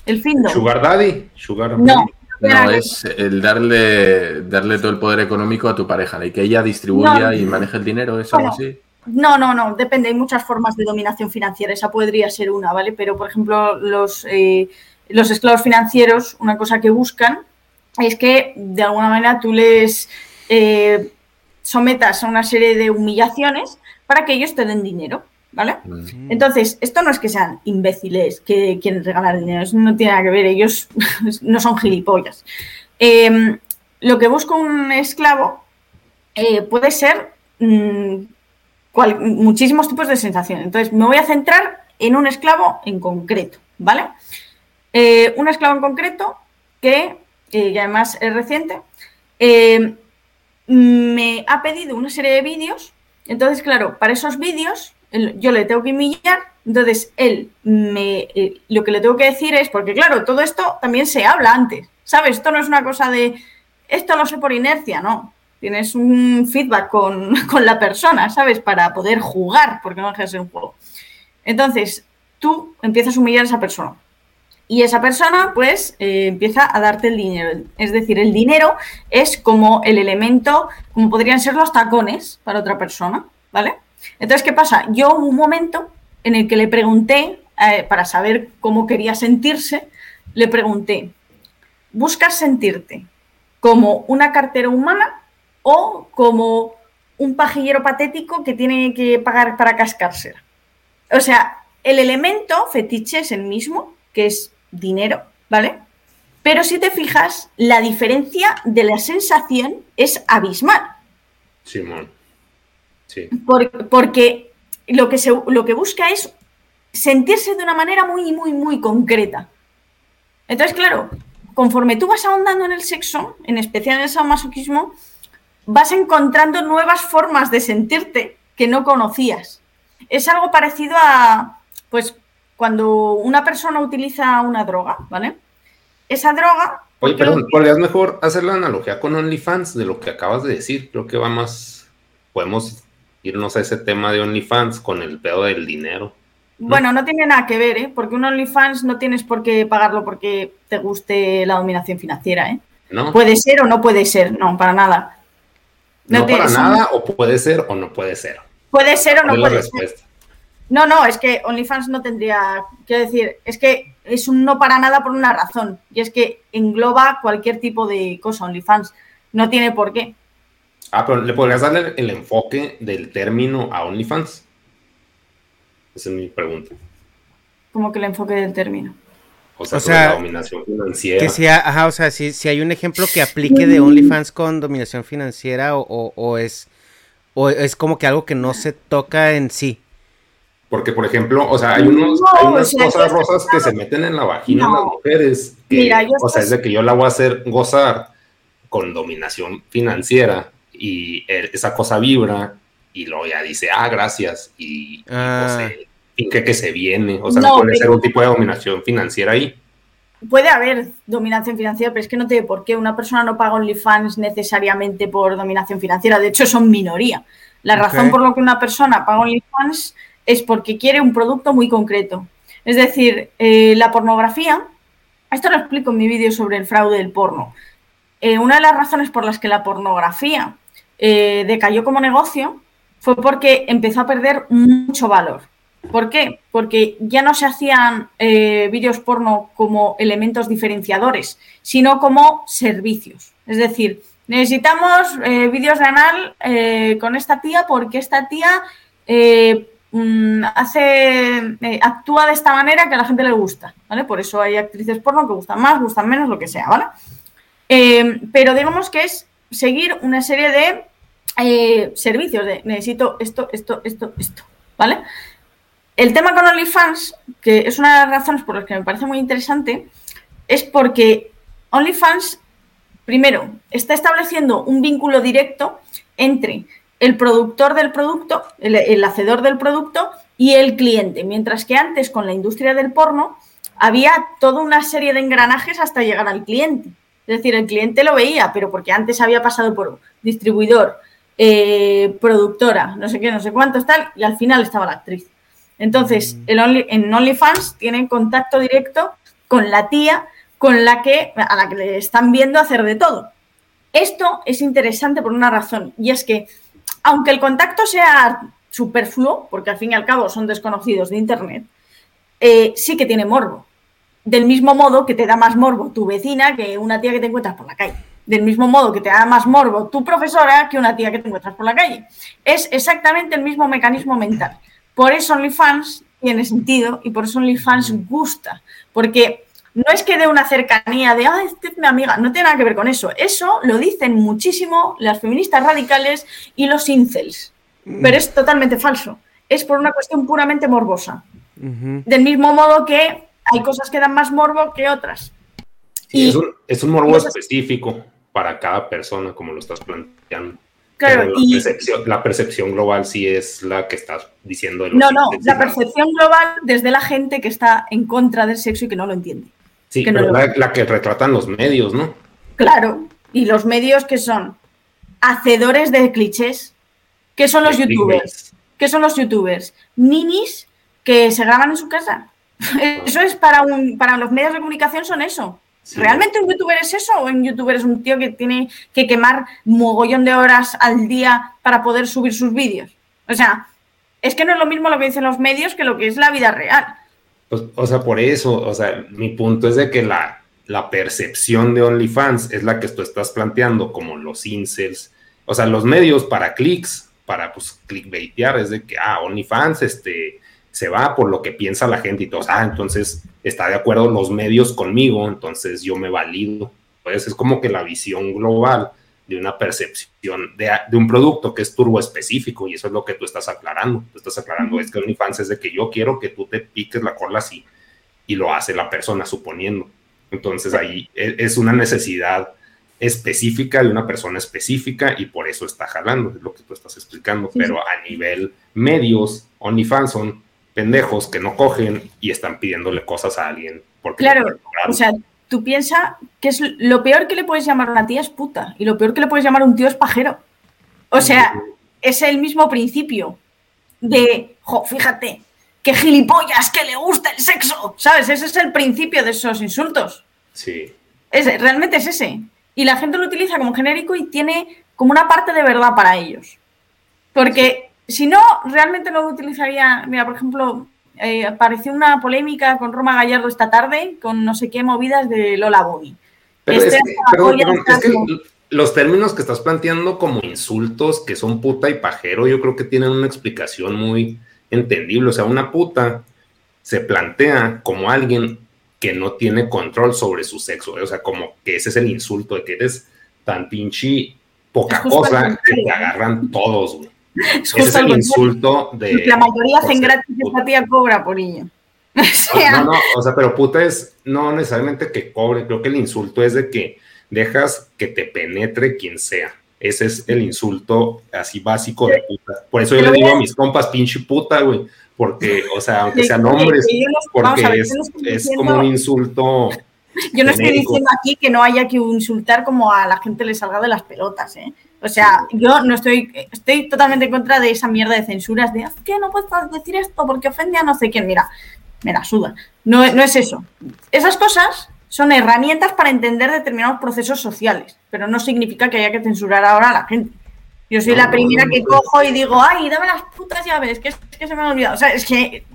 El Findo. Sugar Daddy. Sugar No. No, es el darle, darle todo el poder económico a tu pareja y que ella distribuya No. y maneje el dinero, ¿es algo Bueno, así? No, no, no, depende, hay muchas formas de dominación financiera, esa podría ser una, ¿vale? Pero, por ejemplo, los, eh, los esclavos financieros, una cosa que buscan es que, de alguna manera, tú les eh, sometas a una serie de humillaciones para que ellos te den dinero, ¿vale? Mm. Entonces, esto no es que sean imbéciles que quieren regalar dinero, eso no tiene nada que ver, ellos no son gilipollas. Eh, lo que busca un esclavo eh, puede ser mm, cual- muchísimos tipos de sensaciones. Entonces, me voy a centrar en un esclavo en concreto, ¿vale? Eh, un esclavo en concreto que, eh, y además es reciente, eh, me ha pedido una serie de vídeos. Entonces, claro, para esos vídeos yo le tengo que humillar. Entonces, él me, eh, lo que le tengo que decir es, porque claro, todo esto también se habla antes, ¿sabes? Esto no es una cosa de, esto lo sé por inercia, no. Tienes un feedback con, con la persona, ¿sabes? Para poder jugar, porque no deja de ser un juego. Entonces, tú empiezas a humillar a esa persona. Y esa persona, pues, eh, empieza a darte el dinero. Es decir, el dinero es como el elemento, como podrían ser los tacones para otra persona, ¿vale? Entonces, ¿qué pasa? Yo hubo un momento en el que le pregunté, eh, para saber cómo quería sentirse, le pregunté, ¿buscas sentirte como una cartera humana o como un pajillero patético que tiene que pagar para cascársela? O sea, el elemento fetiche es el mismo, que es dinero, ¿vale? Pero si te fijas, la diferencia de la sensación es abismal. Simón. Sí. Por- porque lo que, se, lo que busca es sentirse de una manera muy, muy, muy concreta. Entonces, claro, conforme tú vas ahondando en el sexo, en especial en el sadomasoquismo, vas encontrando nuevas formas de sentirte que no conocías. Es algo parecido a, pues, cuando una persona utiliza una droga, ¿vale? Esa droga... Oye, ¿por qué pero lo- podrías mejor hacer la analogía con OnlyFans de lo que acabas de decir. Creo que va más. Podemos irnos a ese tema de OnlyFans con el pedo del dinero. Bueno, no tiene nada que ver, ¿eh? Porque un OnlyFans no tienes por qué pagarlo porque te guste la dominación financiera, ¿eh? ¿No? Puede ser o no puede ser, no, para nada. no no te- para son- nada, o puede ser o no puede ser. Puede ser o no ¿Cuál es la puede ser. No, no, es que OnlyFans no tendría, quiero decir, es que es un no para nada por una razón, y es que engloba cualquier tipo de cosa OnlyFans, no tiene por qué. Ah, pero ¿le podrías darle el enfoque del término a OnlyFans? Esa es mi pregunta. Como que el enfoque del término. O sea, O sea, la dominación financiera. Que sea, ajá, o sea, si, si hay un ejemplo que aplique de OnlyFans con dominación financiera o, o- o es o es como que algo que no se toca en sí. Porque, por ejemplo, o sea, hay, unos, No, hay o unas sea, cosas rosas que se meten en la vagina de No. las mujeres. Que, Mira, yo o sea, estoy- es de que yo la voy a hacer gozar con dominación financiera y esa cosa vibra y luego ya dice, ah, gracias, y, y, Ah. pues, eh, finge que se viene. O sea, No, puede pero- ser un tipo de dominación financiera ahí. Puede haber dominación financiera, pero es que no tiene por qué. Una persona no paga OnlyFans necesariamente por dominación financiera. De hecho, son minoría. La Ok. razón por la que una persona paga OnlyFans es porque quiere un producto muy concreto. Es decir, eh, la pornografía, esto lo explico en mi vídeo sobre el fraude del porno. Eh, una de las razones por las que la pornografía eh, decayó como negocio fue porque empezó a perder mucho valor. ¿Por qué? Porque ya no se hacían vídeos porno como elementos diferenciadores, sino como servicios. Es decir, necesitamos vídeos de anal con esta tía porque esta tía mm, hace, eh, actúa de esta manera que a la gente le gusta, ¿vale? Por eso hay actrices porno que gustan más, gustan menos, lo que sea, ¿vale? Eh, pero digamos que es seguir una serie de eh, servicios de necesito esto, esto, esto, esto, ¿vale? El tema con OnlyFans, que es una de las razones por las que me parece muy interesante, es porque OnlyFans, primero, está estableciendo un vínculo directo entre el productor del producto, el, el hacedor del producto y el cliente, mientras que antes con la industria del porno había toda una serie de engranajes hasta llegar al cliente. Es decir, el cliente lo veía, pero porque antes había pasado por distribuidor, eh, productora, no sé qué, no sé cuántos, tal, y al final estaba la actriz. Entonces, el Only- en OnlyFans tienen contacto directo con la tía con la que, a la que le están viendo hacer de todo. Esto es interesante por una razón, y es que, aunque el contacto sea superfluo, porque al fin y al cabo son desconocidos de Internet, eh, sí que tiene morbo. Del mismo modo que te da más morbo tu vecina que una tía que te encuentras por la calle. Del mismo modo que te da más morbo tu profesora que una tía que te encuentras por la calle. Es exactamente el mismo mecanismo mental. Por eso OnlyFans tiene sentido y por eso OnlyFans gusta. Porque no es que dé una cercanía de, ah, esta es mi amiga, no tiene nada que ver con eso. Eso lo dicen muchísimo las feministas radicales y los incels. Pero es totalmente falso. Es por una cuestión puramente morbosa. Del mismo modo que hay cosas que dan más morbo que otras. y, es, un, morbo específico para cada persona, como lo estás planteando. Claro, la, y, percepción, la, percepción, global sí es la que estás diciendo. No, no, la percepción global desde la gente que está en contra del sexo y que no lo entiende. Sí, que pero no la, la, que retratan los medios, ¿no? Claro, y los medios que son hacedores de clichés, ¿qué son los youtubers? ¿Qué son los youtubers? Ninis que se graban en su casa. Eso es para, un, para los medios de comunicación, son eso. Sí. ¿Realmente un youtuber es eso? ¿O un youtuber es un tío que tiene que quemar mogollón de horas al día para poder subir sus vídeos? O sea, es que no es lo mismo lo que dicen los medios que lo que es la vida real. Pues, o sea, por eso, o sea, mi punto es de que la, la percepción de OnlyFans es la que tú estás planteando, como los incels, o sea, los medios para clics, para pues clickbaitear, es de que, ah, OnlyFans, este, se va por lo que piensa la gente y todos, ah, entonces está de acuerdo los medios conmigo, entonces yo me valido. Pues es como que la visión global de una percepción de, de, un producto que es turbo específico y eso es lo que tú estás aclarando. Tú estás aclarando, es que OnlyFans es de que yo quiero que tú te piques la cola así y lo hace la persona suponiendo. Entonces ahí e, es una necesidad específica de una persona específica y por eso está jalando, es lo que tú estás explicando. Sí. Pero a nivel medios, OnlyFans son pendejos que no cogen y están pidiéndole cosas a alguien. Porque claro, o sea, tú piensas que es lo peor que le puedes llamar a una tía es puta y lo peor que le puedes llamar a un tío es pajero. O sea, es el mismo principio de, jo, fíjate, que gilipollas, que le gusta el sexo, ¿sabes? Ese es el principio de esos insultos. Sí. Es, realmente es ese. Y la gente lo utiliza como genérico y tiene como una parte de verdad para ellos. Porque si no, realmente no lo utilizaría. Mira, por ejemplo, eh, apareció una polémica con Roma Gallardo esta tarde con no sé qué movidas de Lola Boni. Pero, este es, que, perdón, perdón, es que los términos que estás planteando como insultos, que son puta y pajero, yo creo que tienen una explicación muy entendible. O sea, una puta se plantea como alguien que no tiene control sobre su sexo. O sea, como que ese es el insulto de que eres tan pinche poca cosa que te agarran todos, güey. Es Ese es el insulto de. La mayoría hacen gratis esta tía cobra por ello. O sea, no, no, o sea, pero puta es no necesariamente que cobre, creo que el insulto es de que dejas que te penetre quien sea. Ese es el insulto así básico de puta. Por eso yo le digo a mis compas, pinche puta, güey. Porque, o sea, aunque sean hombres, porque es, es como un insulto. Yo no estoy diciendo aquí que no haya que insultar como a la gente le salga de las pelotas, ¿eh? O sea, yo no estoy, estoy totalmente en contra de esa mierda de censuras de, que no puedes decir esto porque ofende a no sé quién. Mira, me la suda. No, no es eso. Esas cosas son herramientas para entender determinados procesos sociales, pero no significa que haya que censurar ahora a la gente. Yo soy no, la primera no, que cojo y digo, ay, dame las putas llaves, que es que se me ha olvidado. O sea, es que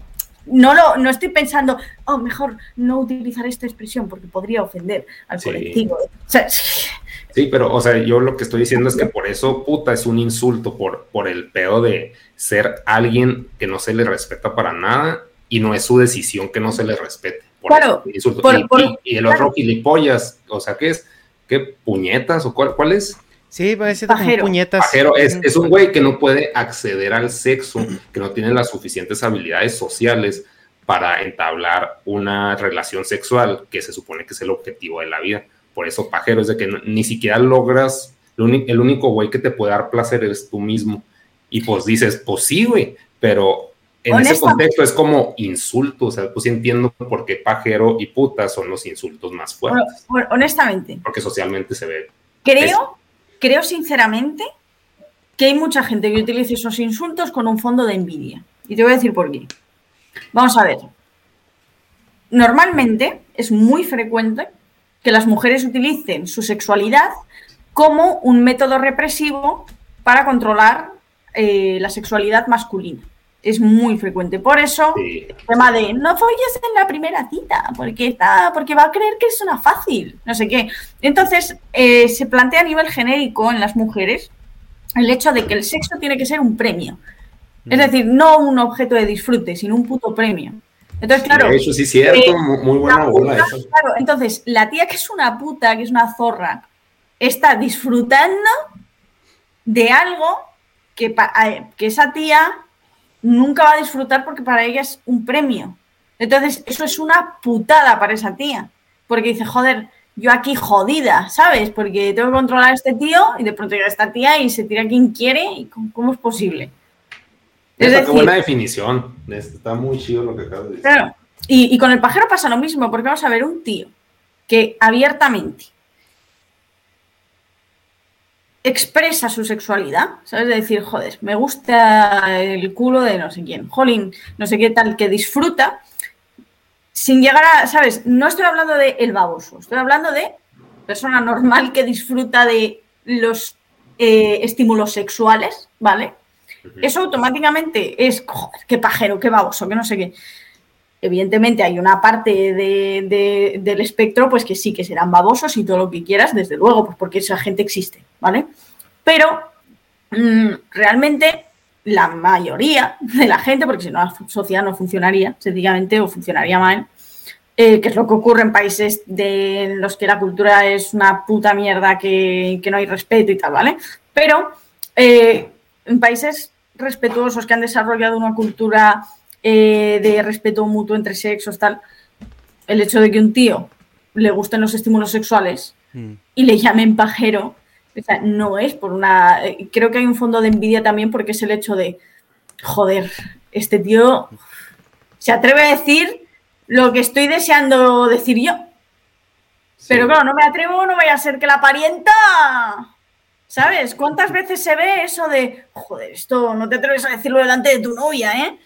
no lo no estoy pensando, oh, mejor no utilizar esta expresión porque podría ofender al sí. colectivo. O sea, Sí, pero, o sea, yo lo que estoy diciendo es que por eso puta es un insulto, por, por el pedo de ser alguien que no se le respeta para nada y no es su decisión que no se le respete. Por claro. Insulto. Por, y, por, y, y, el otro claro. gilipollas, o sea, ¿qué es? ¿Qué puñetas o cuál, cuál es? Sí, parece como puñetas. Pajero es, es un güey que no puede acceder al sexo, que no tiene las suficientes habilidades sociales para entablar una relación sexual, que se supone que es el objetivo de la vida por eso pajero, es de que no, ni siquiera logras, el único güey que te puede dar placer eres tú mismo. Y pues dices, pues sí, güey, pero en ese contexto es como insulto, o sea, pues entiendo por qué pajero y puta son los insultos más fuertes. Honestamente. Porque socialmente se ve. Creo, eso. creo sinceramente que hay mucha gente que utiliza esos insultos con un fondo de envidia. Y te voy a decir por qué. Vamos a ver. normalmente es muy frecuente que las mujeres utilicen su sexualidad como un método represivo para controlar eh, la sexualidad masculina. Es muy frecuente. Por eso, el tema de no folles en la primera cita, porque, está, porque va a creer que es una fácil, no sé qué. Entonces, eh, se plantea a nivel genérico en las mujeres el hecho de que el sexo tiene que ser un premio. Es mm. decir, no un objeto de disfrute, sino un puto premio. Entonces, claro. Eso sí es cierto, eh, muy buena bola eso. Claro, entonces, la tía que es una puta, que es una zorra, está disfrutando de algo que, que esa tía nunca va a disfrutar porque para ella es un premio. Entonces, eso es una putada para esa tía. Porque dice, joder, yo aquí jodida, ¿sabes? Porque tengo que controlar a este tío y de pronto llega esta tía y se tira quien quiere. ¿Y cómo es posible? Es decir, buena definición. Está muy chido lo que acabas de decir. Claro. Y, con el pajero pasa lo mismo, porque vamos a ver un tío que abiertamente expresa su sexualidad, ¿sabes? De decir, joder, me gusta el culo de no sé quién, jolín, no sé qué tal, que disfruta, sin llegar a, ¿sabes? No estoy hablando de el baboso, estoy hablando de persona normal que disfruta de los eh, estímulos sexuales, ¿vale? Eso automáticamente es, joder, qué pajero, qué baboso, que no sé qué. Evidentemente hay una parte del espectro pues que sí que serán babosos y todo lo que quieras, desde luego, pues porque esa gente existe, ¿vale? Pero mm, realmente la mayoría de la gente, porque si no la sociedad no funcionaría, sencillamente, o funcionaría mal, eh, que es lo que ocurre en países de los que la cultura es una puta mierda, que, no hay respeto y tal, ¿vale? Pero eh, en países respetuosos que han desarrollado una cultura eh, de respeto mutuo entre sexos, tal, el hecho de que un tío le gusten los estímulos sexuales mm. y le llamen pajero, no es por una... Creo que hay un fondo de envidia también porque es el hecho de, joder, este tío se atreve a decir lo que estoy deseando decir yo. Pero claro, no me atrevo, no vaya a ser que la parienta ¿Sabes? ¿Cuántas veces se ve eso de, joder, esto no te atreves a decirlo delante de tu novia, ¿eh?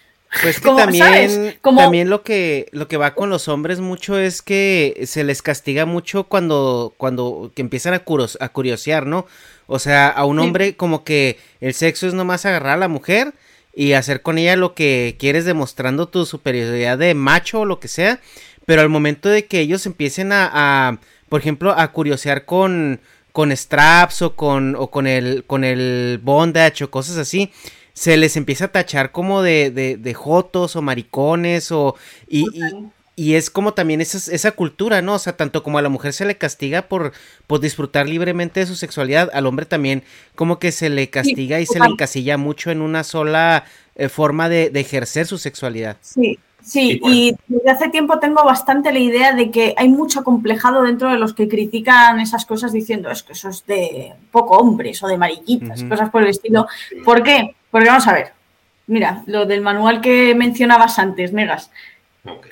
Pues que también, también lo que lo que va con los hombres mucho es que se les castiga mucho cuando cuando que empiezan a, a curiosear, ¿no? O sea, a un hombre como que el sexo es nomás agarrar a la mujer y hacer con ella lo que quieres demostrando tu superioridad de macho o lo que sea, pero al momento de que ellos empiecen a, a por ejemplo, a curiosear con con straps o con, o con el, con el bondage o cosas así, se les empieza a tachar como de, de, de jotos o maricones o... Y, y, es como también esa, esa cultura, ¿no? O sea, tanto como a la mujer se le castiga por, por disfrutar libremente de su sexualidad, al hombre también como que se le castiga y se le encasilla mucho en una sola eh, forma de, de ejercer su sexualidad. Sí, Sí, y desde hace tiempo tengo bastante la idea de que hay mucho complejado dentro de los que critican esas cosas diciendo es que eso es de poco hombres o de mariquitas, cosas por el estilo. ¿Por qué? Porque vamos a ver, mira, lo del manual que mencionabas antes, Megas.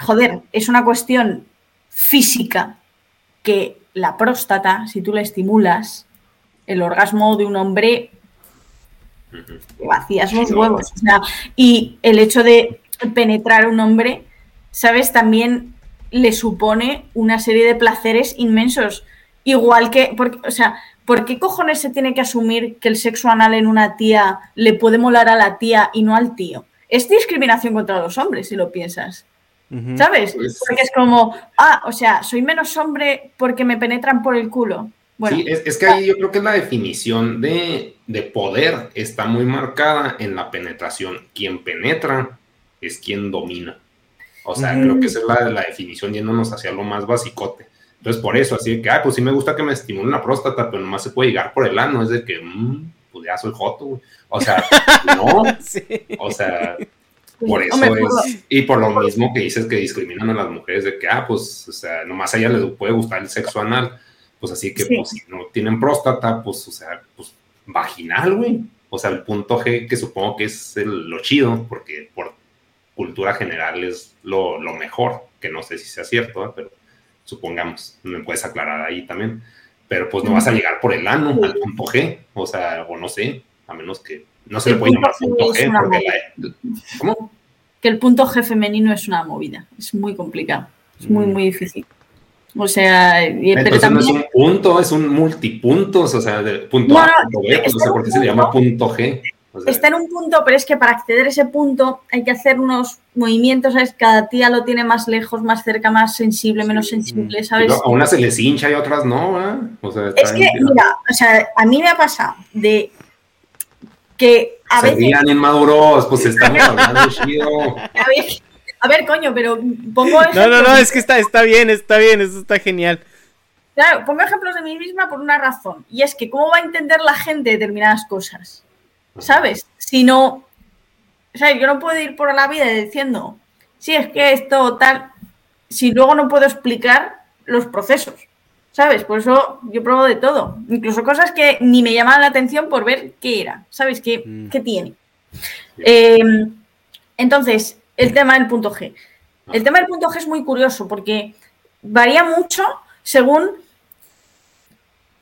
Joder, es una cuestión física que la próstata, si tú la estimulas, el orgasmo de un hombre vacías los huevos. O sea, y el hecho de penetrar a un hombre, ¿sabes? También le supone una serie de placeres inmensos. Igual que, porque, o sea, ¿por qué cojones se tiene que asumir que el sexo anal en una tía le puede molar a la tía y no al tío? Es discriminación contra los hombres, si lo piensas. ¿Sabes? Porque es como, ah, o sea, soy menos hombre porque me penetran por el culo. Bueno, sí, es, que ahí yo creo que la definición de, de poder está muy marcada en la penetración. Quien penetra es quien domina. O sea, creo que esa es la, la, definición yéndonos hacia lo más basicote. Entonces, por eso, así que, ah, pues sí me gusta que me estimule la próstata, pero nomás se puede llegar por el ano, es de que, mmm, pues ya soy joto, O sea, no. O sea, por eso es. Y por lo mismo que dices que discriminan a las mujeres, de que, ah, pues, o sea, nomás a ella le puede gustar el sexo anal. Pues así que, pues, si no tienen próstata, pues, o sea, pues, vaginal, güey. O sea, el punto G, que supongo que es el, lo chido, porque por cultura general es lo, mejor, que no sé si sea cierto, ¿eh? pero supongamos, me puedes aclarar ahí también. Pero pues no vas a llegar por el ano al punto G, o sea, o no sé, a menos que no se le puede llamar punto G. Porque ¿Cómo? Que el punto G femenino es una movida, es muy complicado. Es muy, muy difícil. O sea, Entonces no es un punto, es un multipuntos, o sea, de punto A, punto B, no sé por qué se llama punto G. está en un punto, pero es que para acceder a ese punto hay que hacer unos movimientos, ¿sabes? Cada tía lo tiene más lejos, más cerca, más sensible, menos sensible, ¿sabes? a unas se les hincha y a otras no, ¿eh? O sea, es que, mira, o sea, a mí me ha pasado de que a se veces... inmaduros, pues estamos hablando chido. A ver, a ver, coño, pero pongo No, no, no, es que está, está bien, está bien, eso está genial. Claro, pongo ejemplos de mí misma por una razón, y es que cómo va a entender la gente determinadas cosas, ¿sabes? Si no, o sea, yo no puedo ir por la vida diciendo, sí, es que esto tal, si luego no puedo explicar los procesos, ¿sabes? Por eso yo pruebo de todo, incluso cosas que ni me llamaban la atención por ver qué era, ¿sabes? ¿Qué, mm. qué tiene? Eh, entonces, el tema del punto G. El tema del punto G es muy curioso porque varía mucho según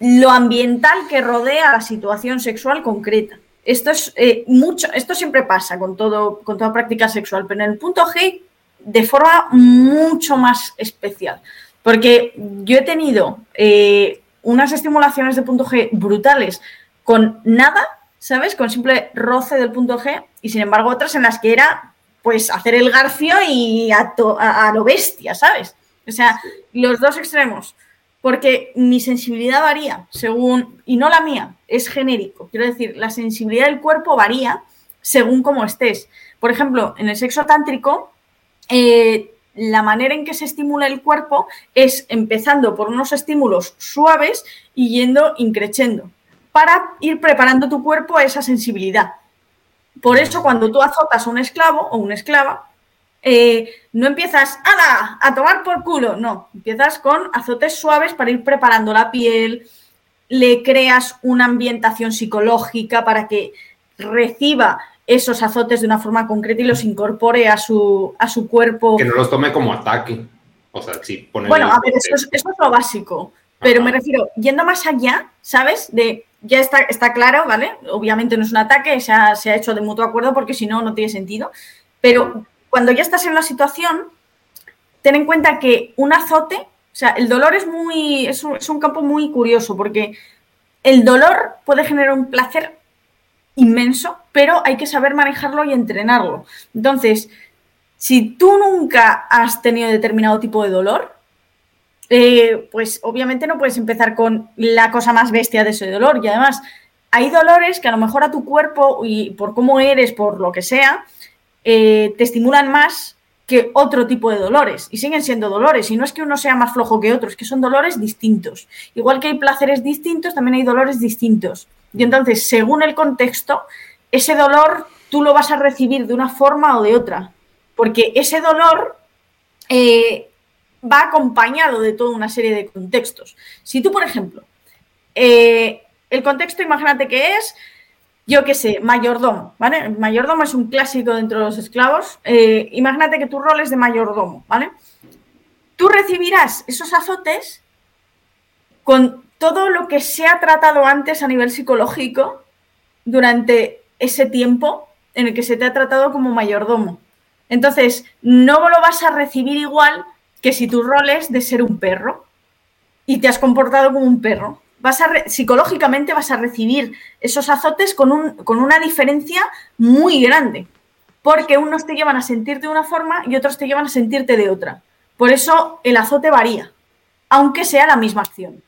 lo ambiental que rodea la situación sexual concreta. Esto es eh, mucho, esto siempre pasa con todo, con toda práctica sexual, pero en el punto G de forma mucho más especial. Porque yo he tenido eh, unas estimulaciones de punto G brutales con nada, ¿sabes? Con simple roce del punto G, y sin embargo otras en las que era pues hacer el garfio y a, lo bestia, ¿sabes? O sea, los dos extremos. Porque mi sensibilidad varía según, y no la mía, es genérico. Quiero decir, la sensibilidad del cuerpo varía según cómo estés. Por ejemplo, en el sexo tántrico, eh, la manera en que se estimula el cuerpo es empezando por unos estímulos suaves y yendo increciendo para ir preparando tu cuerpo a esa sensibilidad. Por eso cuando tú azotas a un esclavo o una esclava, eh, no empiezas ¡Ala! a tomar por culo, no, empiezas con azotes suaves para ir preparando la piel, le creas una ambientación psicológica para que reciba esos azotes de una forma concreta y los incorpore a su, a su cuerpo. Que no los tome como ataque. O sea, Bueno, a ver, eso es, lo básico. Pero me refiero, yendo más allá, ¿sabes? De ya está, está claro, ¿vale? Obviamente no es un ataque, se ha, se ha hecho de mutuo acuerdo porque si no, no tiene sentido. Pero cuando ya estás en la situación, ten en cuenta que un azote, o sea, el dolor es muy, es un, campo muy curioso porque el dolor puede generar un placer inmenso, pero hay que saber manejarlo y entrenarlo. Entonces, si tú nunca has tenido determinado tipo de dolor, eh, pues obviamente no puedes empezar con la cosa más bestia de ese dolor. Y además, hay dolores que a lo mejor a tu cuerpo y por cómo eres, por lo que sea, eh, te estimulan más que otro tipo de dolores. Y siguen siendo dolores. Y no es que uno sea más flojo que otro, es que son dolores distintos. Igual que hay placeres distintos, también hay dolores distintos. Y entonces, según el contexto, ese dolor tú lo vas a recibir de una forma o de otra. Porque ese dolor eh, va acompañado de toda una serie de contextos. Si tú, por ejemplo, eh, el contexto, imagínate que es, yo qué sé, mayordomo, ¿vale? Mayordomo es un clásico dentro de los esclavos. Eh, imagínate que tu rol es de mayordomo, ¿vale? Tú recibirás esos azotes con todo lo que se ha tratado antes a nivel psicológico durante ese tiempo en el que se te ha tratado como mayordomo. Entonces, no lo vas a recibir igual que si tu rol es de ser un perro y te has comportado como un perro, vas a psicológicamente vas a recibir esos azotes con, un, con una diferencia muy grande, porque unos te llevan a sentirte de una forma y otros te llevan a sentirte de otra. Por eso el azote varía, aunque sea la misma acción.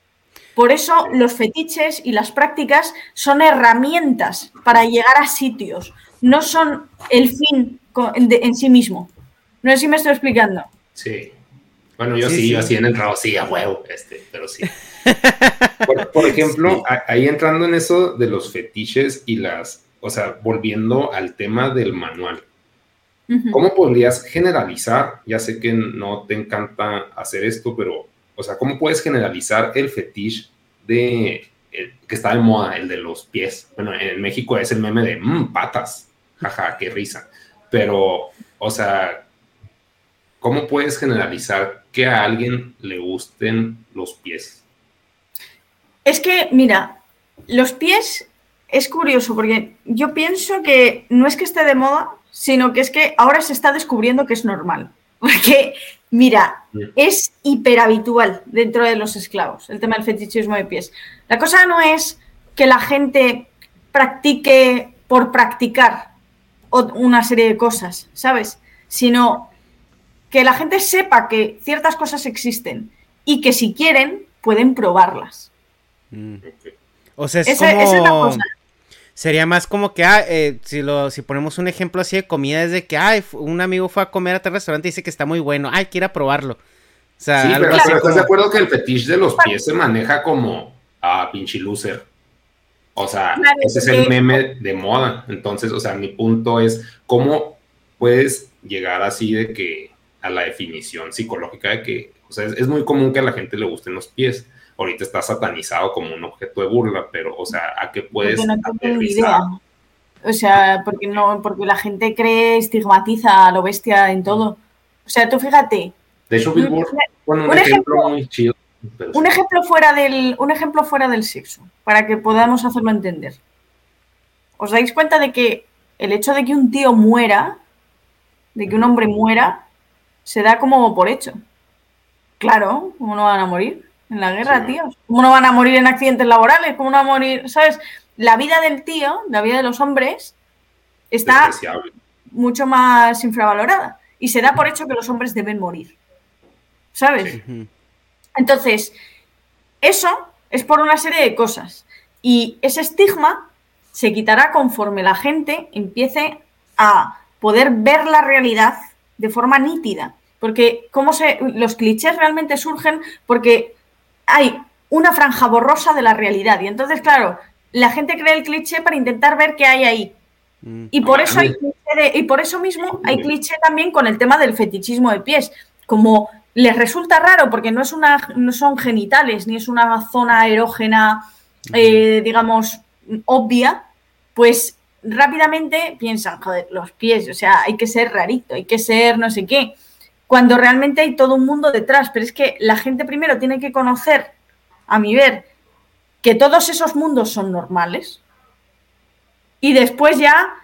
Por eso los fetiches y las prácticas son herramientas para llegar a sitios, no son el fin en sí mismo. No sé si me estoy explicando. Sí. Bueno, yo sí, yo así en entrado, sí, a huevo, este, pero sí. Por, ejemplo, ahí entrando en eso de los fetiches y las, o sea, volviendo al tema del manual. ¿Cómo podrías generalizar? Ya sé que no te encanta hacer esto, pero, o sea, ¿cómo puedes generalizar el fetiche de que está de moda, el de los pies? Bueno, en México es el meme de mmm, patas, jaja, qué risa. Pero, o sea, ¿cómo puedes generalizar que a alguien le gusten los pies? Es que, mira, los pies es curioso porque yo pienso que no es que esté de moda, sino que es que ahora se está descubriendo que es normal. Porque Mira, es hiperhabitual dentro de los esclavos el tema del fetichismo de pies. La cosa no es que la gente practique por practicar una serie de cosas, ¿sabes? Sino que la gente sepa que ciertas cosas existen y que si quieren pueden probarlas. Mm. O sea, es como... Sería más como que, ah, eh, si, lo, si ponemos un ejemplo así de comida, es de que, ay, un amigo fue a comer a tal restaurante y dice que está muy bueno, ay, quiera probarlo. O sea, sí, pero ¿estás de acuerdo que el fetiche de los pies se maneja como a ah, pinche loser? O sea, ese es el meme de moda. Entonces, o sea, mi punto es cómo puedes llegar así de que a la definición psicológica de que, o sea, es muy común que a la gente le gusten los pies ahorita está satanizado como un objeto de burla, pero, o sea, ¿a qué puedes no O sea, porque no, porque la gente cree, estigmatiza a lo bestia en todo. O sea, tú fíjate. De hecho, Billboard un, ejemplo, muy chido. Un ejemplo, fuera del, un ejemplo fuera del sexo, para que podamos hacerlo entender. ¿Os dais cuenta de que el hecho de que un tío muera, de que un hombre muera, se da como por hecho? Claro, ¿cómo no van a morir? En la guerra, tío. ¿Cómo no van a morir en accidentes laborales? ¿Cómo no van a morir? ¿Sabes? La vida del tío, la vida de los hombres, está mucho más infravalorada. Y se da por hecho que los hombres deben morir. ¿Sabes? Entonces, eso es por una serie de cosas. Y ese estigma se quitará conforme la gente empiece a poder ver la realidad de forma nítida. Porque cómo se, los clichés realmente surgen porque hay una franja borrosa de la realidad. Y entonces, claro, la gente cree el cliché para intentar ver qué hay ahí. Mm. Y por eso hay y por eso mismo hay cliché también con el tema del fetichismo de pies. Como les resulta raro porque no es una, no son genitales, ni es una zona erógena, eh, digamos, obvia, pues rápidamente piensan, joder, los pies, o sea, hay que ser rarito, hay que ser no sé qué cuando realmente hay todo un mundo detrás. Pero es que la gente primero tiene que conocer, a mi ver, que todos esos mundos son normales. Y después ya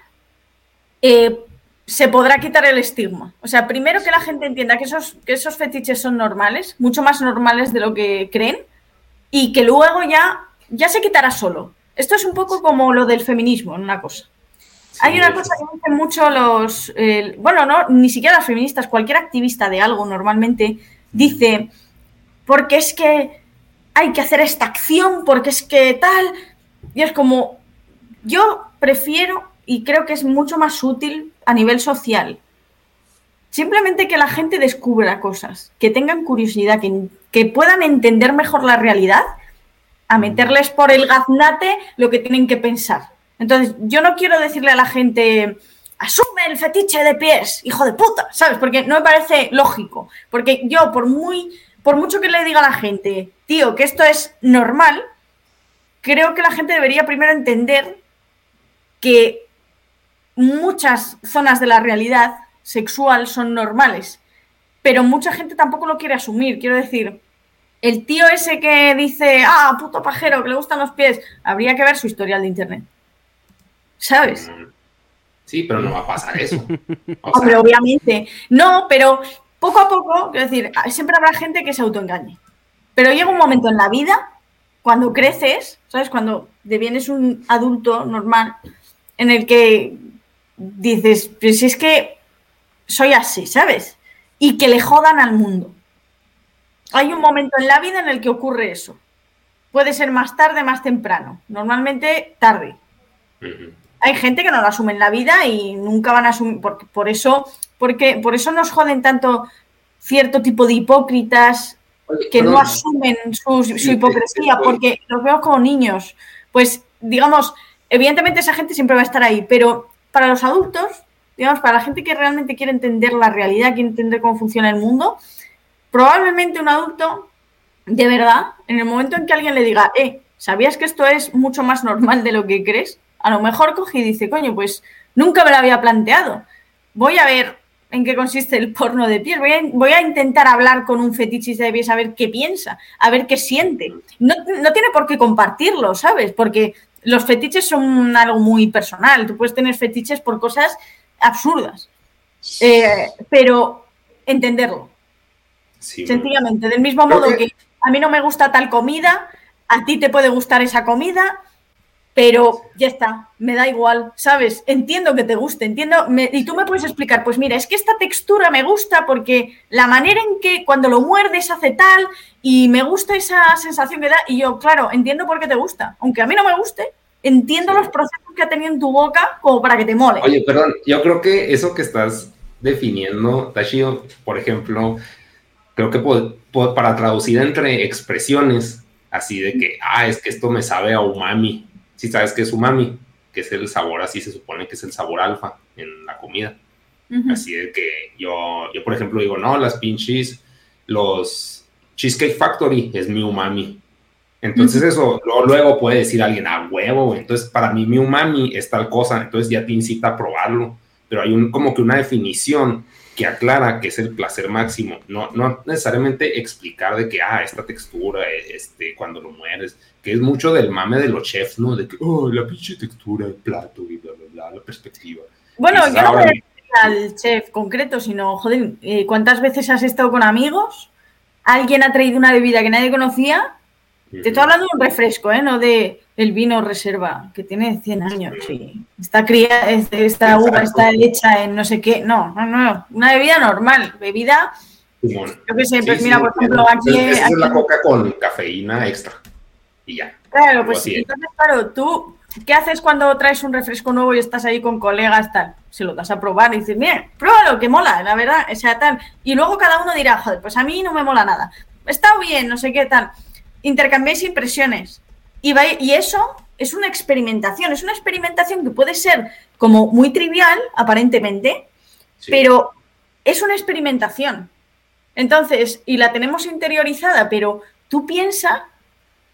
eh, se podrá quitar el estigma. O sea, primero que la gente entienda que esos, que esos fetiches son normales, mucho más normales de lo que creen, y que luego ya, ya se quitará solo. Esto es un poco como lo del feminismo, en una cosa. Hay una cosa que dicen mucho los, bueno, no, ni siquiera las feministas, cualquier activista de algo normalmente dice, porque es que hay que hacer esta acción, porque es que tal, y es como, yo prefiero y creo que es mucho más útil a nivel social. Simplemente que la gente descubra cosas, que tengan curiosidad, que, que puedan entender mejor la realidad, a meterles por el gaznate lo que tienen que pensar. Entonces, yo no quiero decirle a la gente, asume el fetiche de pies, hijo de puta, ¿sabes? Porque no me parece lógico. Porque yo, por muy, por mucho que le diga a la gente, tío, que esto es normal, creo que la gente debería primero entender que muchas zonas de la realidad sexual son normales. Pero mucha gente tampoco lo quiere asumir. Quiero decir, el tío ese que dice, ah, puto pajero, que le gustan los pies, habría que ver su historial de internet. ¿Sabes? Sí, pero no va a pasar eso. Hombre, obviamente. No, pero poco a poco, quiero decir, siempre habrá gente que se autoengañe. Pero llega un momento en la vida, cuando creces, ¿sabes? Cuando devienes un adulto normal, en el que dices, pues si es que soy así, ¿sabes? Y que le jodan al mundo. Hay un momento en la vida en el que ocurre eso. Puede ser más tarde, más temprano. Normalmente tarde hay gente que no lo asume en la vida y nunca van a asumir, por, por eso, porque por eso nos joden tanto cierto tipo de hipócritas que no asumen su, hipocresía, porque los vemos como niños. Pues, digamos, evidentemente esa gente siempre va a estar ahí, pero para los adultos, digamos, para la gente que realmente quiere entender la realidad, quiere entender cómo funciona el mundo, probablemente un adulto, de verdad, en el momento en que alguien le diga, eh, ¿sabías que esto es mucho más normal de lo que crees? A lo mejor coge y dice, coño, pues nunca me lo había planteado. Voy a ver en qué consiste el porno de pies. Voy a, intentar hablar con un fetichista de pies a ver qué piensa, a ver qué siente. No, tiene por qué compartirlo, ¿sabes? Porque los fetiches son algo muy personal. Tú puedes tener fetiches por cosas absurdas. Eh, pero entenderlo. Sencillamente, del mismo modo que... a mí no me gusta tal comida, a ti te puede gustar esa comida, pero ya está, me da igual, ¿sabes? Entiendo que te guste, entiendo, y tú me puedes explicar, pues mira, es que esta textura me gusta porque la manera en que cuando lo muerdes hace tal y me gusta esa sensación que da, y yo, claro, entiendo por qué te gusta, aunque a mí no me guste, entiendo los procesos que ha tenido en tu boca como para que te mole. Oye, perdón, yo creo que eso que estás definiendo, Tashio, por ejemplo, creo que para traducir entre expresiones, así de que, ah, es que esto me sabe a umami, si sabes que es umami, que es el sabor, así se supone que es el sabor alfa en la comida. Así de que yo, yo, por ejemplo, digo, no, las pinches, los Cheesecake Factory es mi umami. Entonces eso luego, puede decir alguien, a ah, huevo, entonces para mí mi umami es tal cosa, entonces ya te incita a probarlo, pero hay un, como que una definición que aclara que es el placer máximo, no, no necesariamente explicar de que, ah, esta textura, este, cuando lo mueres, que es mucho del mame de los chefs, ¿no? De que, oh, la pinche textura, el plato y bla, bla, bla, la perspectiva. Bueno, yo no me al chef concreto, sino, joder, eh, ¿cuántas veces has estado con amigos? Alguien ha traído una bebida que nadie conocía. Te estoy hablando de un refresco, ¿eh? No de el vino reserva, que tiene 100 años, sí. Está cría, esta uva está hecha en no sé qué. No, no, no. Una bebida normal, bebida. Yo qué sé, pues mira, por ejemplo, aquí. es la coca con cafeína extra. Y ya. Claro, pues entonces, claro, tú, ¿qué haces cuando traes un refresco nuevo y estás ahí con colegas, tal? Se lo das a probar y dices, mira, pruébalo, que mola, la verdad, o sea, tal. Y luego cada uno dirá, joder, pues a mí no me mola nada. Está bien, no sé qué tal. Intercambiéis impresiones y, eso es una experimentación, es una experimentación que puede ser como muy trivial, aparentemente, pero es una experimentación. Entonces, y la tenemos interiorizada, pero tú piensa,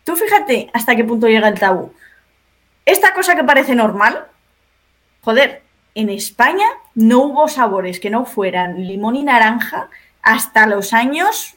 tú fíjate hasta qué punto llega el tabú. Esta cosa que parece normal, joder, en España no hubo sabores que no fueran limón y naranja hasta los años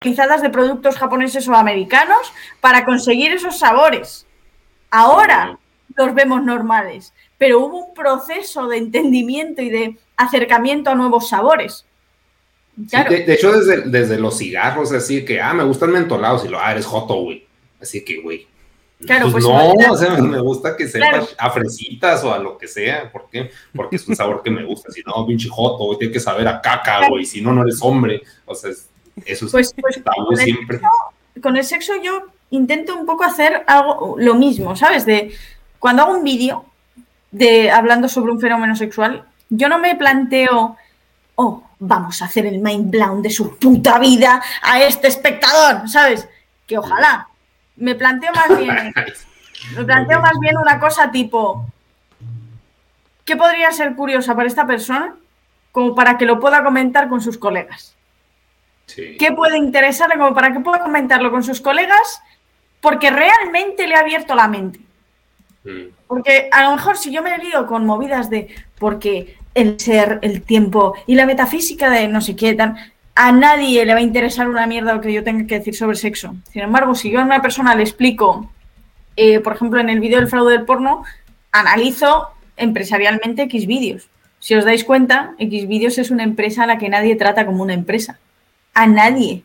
De productos japoneses o americanos para conseguir esos sabores. Ahora los vemos normales, pero hubo un proceso de entendimiento y de acercamiento a nuevos sabores. de, hecho, desde, desde, los cigarros, así que, ah, me gustan mentolados, y lo, ah, eres joto, güey. Así que, güey. Claro, pues, pues no, o sea, me gusta que sepas a fresitas o a lo que sea. ¿Por qué? Porque es un sabor que me gusta. Si no, pinche joto, güey, tiene que saber a caca, güey. Si no, no eres hombre. O sea, eso es pues, pues con siempre. El con el sexo yo intento un poco hacer algo, lo mismo, ¿sabes? De cuando hago un vídeo de hablando sobre un fenómeno sexual, yo no me planteo, oh, vamos a hacer el mind blown de su puta vida a este espectador, ¿sabes? Que ojalá. Me planteo más bien, me planteo más bien una cosa tipo, ¿qué podría ser curiosa para esta persona? Como para que lo pueda comentar con sus colegas. ¿Qué puede interesarle como para que pueda comentarlo con sus colegas? Porque realmente le ha abierto la mente. Mm. Porque a lo mejor si yo me lío con movidas de porque el ser, el tiempo y la metafísica de no sé qué tan, a nadie le va a interesar una mierda lo que yo tenga que decir sobre sexo. Sin embargo, si yo a una persona le explico, eh, por ejemplo, en el vídeo del fraude del porno, analizo empresarialmente X vídeos. Si os dais cuenta, X vídeos es una empresa a la que nadie trata como una empresa. A nadie.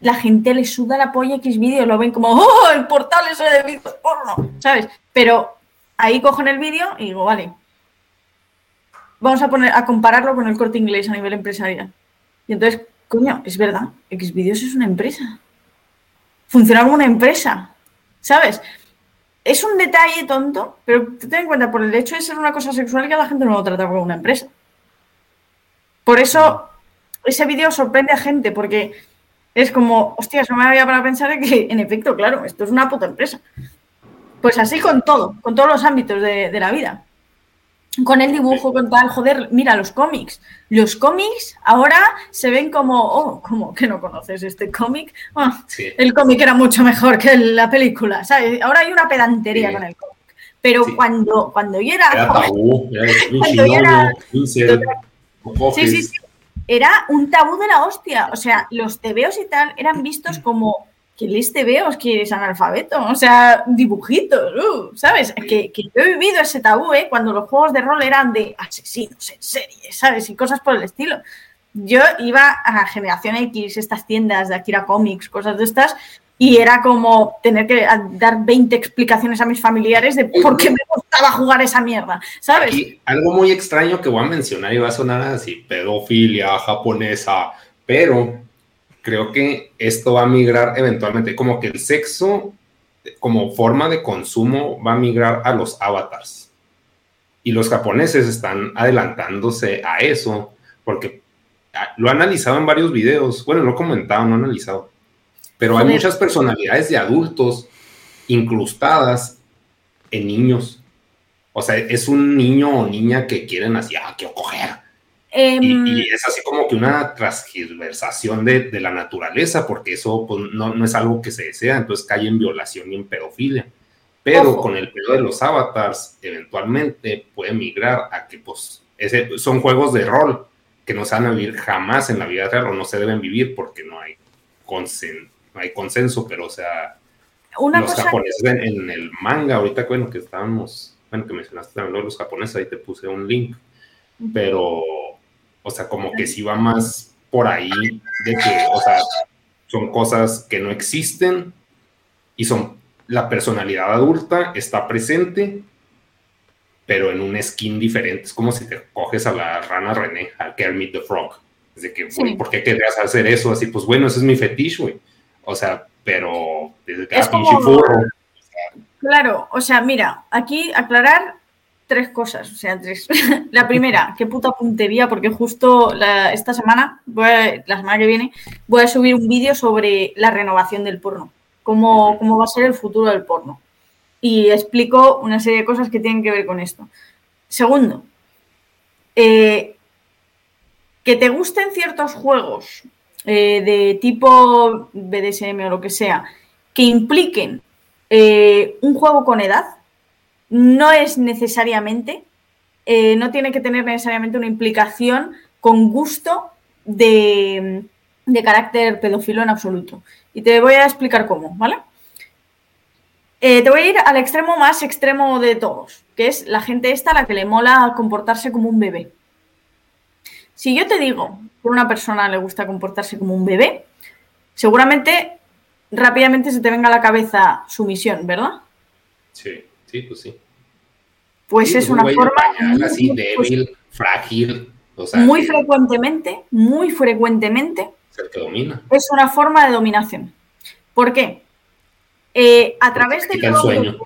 La gente le suda la polla X vídeos, lo ven como, ¡oh, el portal ese de vídeos porno! ¿Sabes? Pero ahí cojo en el vídeo y digo, vale, vamos a poner a compararlo con el corte inglés a nivel empresarial. Y entonces, coño, es verdad, Xvideos es una empresa. Funciona como una empresa, ¿sabes? Es un detalle tonto, pero ten en cuenta, por el hecho de ser una cosa sexual, que la gente no lo trata como una empresa. Por eso, ese vídeo sorprende a gente, porque es como, hostias, no me había para pensar que, en efecto, claro, esto es una puta empresa. Pues así con todo, con todos los ámbitos de, de la vida con el dibujo, con tal, joder, mira los cómics. Los cómics ahora se ven como, oh, ¿cómo que no conoces este cómic? Ah, el cómic era mucho mejor que la película, ¿sabes? Ahora hay una pedantería con el cómic. Pero cuando, cuando yo era... Era tabú, cuando yo era... Sí, sí, sí. Era un tabú de la hostia. O sea, los tebeos y tal eran vistos como que lees tebeos que eres analfabeto, o sea, dibujitos, uh, ¿sabes? Que, que, yo he vivido ese tabú, ¿eh? Cuando los juegos de rol eran de asesinos en serie, ¿sabes? Y cosas por el estilo. Yo iba a Generación X, estas tiendas de Akira Comics, cosas de estas, y era como tener que dar 20 explicaciones a mis familiares de por qué me gustaba jugar esa mierda, ¿sabes? algo muy extraño que voy a mencionar y va a sonar así, pedofilia japonesa, pero creo que esto va a migrar eventualmente, como que el sexo como forma de consumo va a migrar a los avatars. Y los japoneses están adelantándose a eso, porque ah, lo he analizado en varios videos, bueno, lo he comentado, no he analizado, pero hay muchas personalidades de adultos incrustadas en niños. O sea, es un niño o niña que quieren así, ah, quiero coger Em, y, es así como que una transversación de, de la naturaleza, porque eso pues, no, no, es algo que se desea, entonces cae en violación y en pedofilia. Pero con el pedo de los avatars, eventualmente puede migrar a que pues, ese, son juegos de rol que no se van a vivir jamás en la vida real o no se deben vivir porque no hay, consen, no hay consenso, pero o sea, los japoneses en, el manga, ahorita bueno, que estábamos, bueno, que mencionaste también los japoneses, ahí te puse un link, pero o sea, como que si va más por ahí de que, o sea, son cosas que no existen y son la personalidad adulta está presente, pero en un skin diferente. Es como si te coges a la rana René, al Kermit the Frog. Es de que, ¿por qué querrías hacer eso? Así, pues bueno, ese es mi fetiche, güey. O sea, pero desde Claro, o sea, mira, aquí aclarar tres cosas, o sea, tres. la primera, qué puta puntería, porque justo esta semana, la semana que viene, voy a subir un vídeo sobre la renovación del porno, cómo, cómo va a ser el futuro del porno. Y explico una serie de cosas que tienen que ver con esto. Segundo, eh, que te gusten ciertos juegos eh, de tipo BDSM o lo que sea, que impliquen eh, un juego con edad, no es necesariamente, eh, no tiene que tener necesariamente una implicación con gusto de, carácter pedófilo en absoluto. Y te voy a explicar cómo, ¿vale? Te voy a ir al extremo más extremo de todos, que es la gente esta a la que le mola comportarse como un bebé. Si yo te digo que a una persona le gusta comportarse como un bebé, seguramente rápidamente se te venga a la cabeza su misión, ¿verdad? Sí, sí, pues sí. Pues es una forma así débil, frágil. muy frecuentemente, muy frecuentemente. Es una forma de dominación. ¿Por qué? Eh, a través del rol.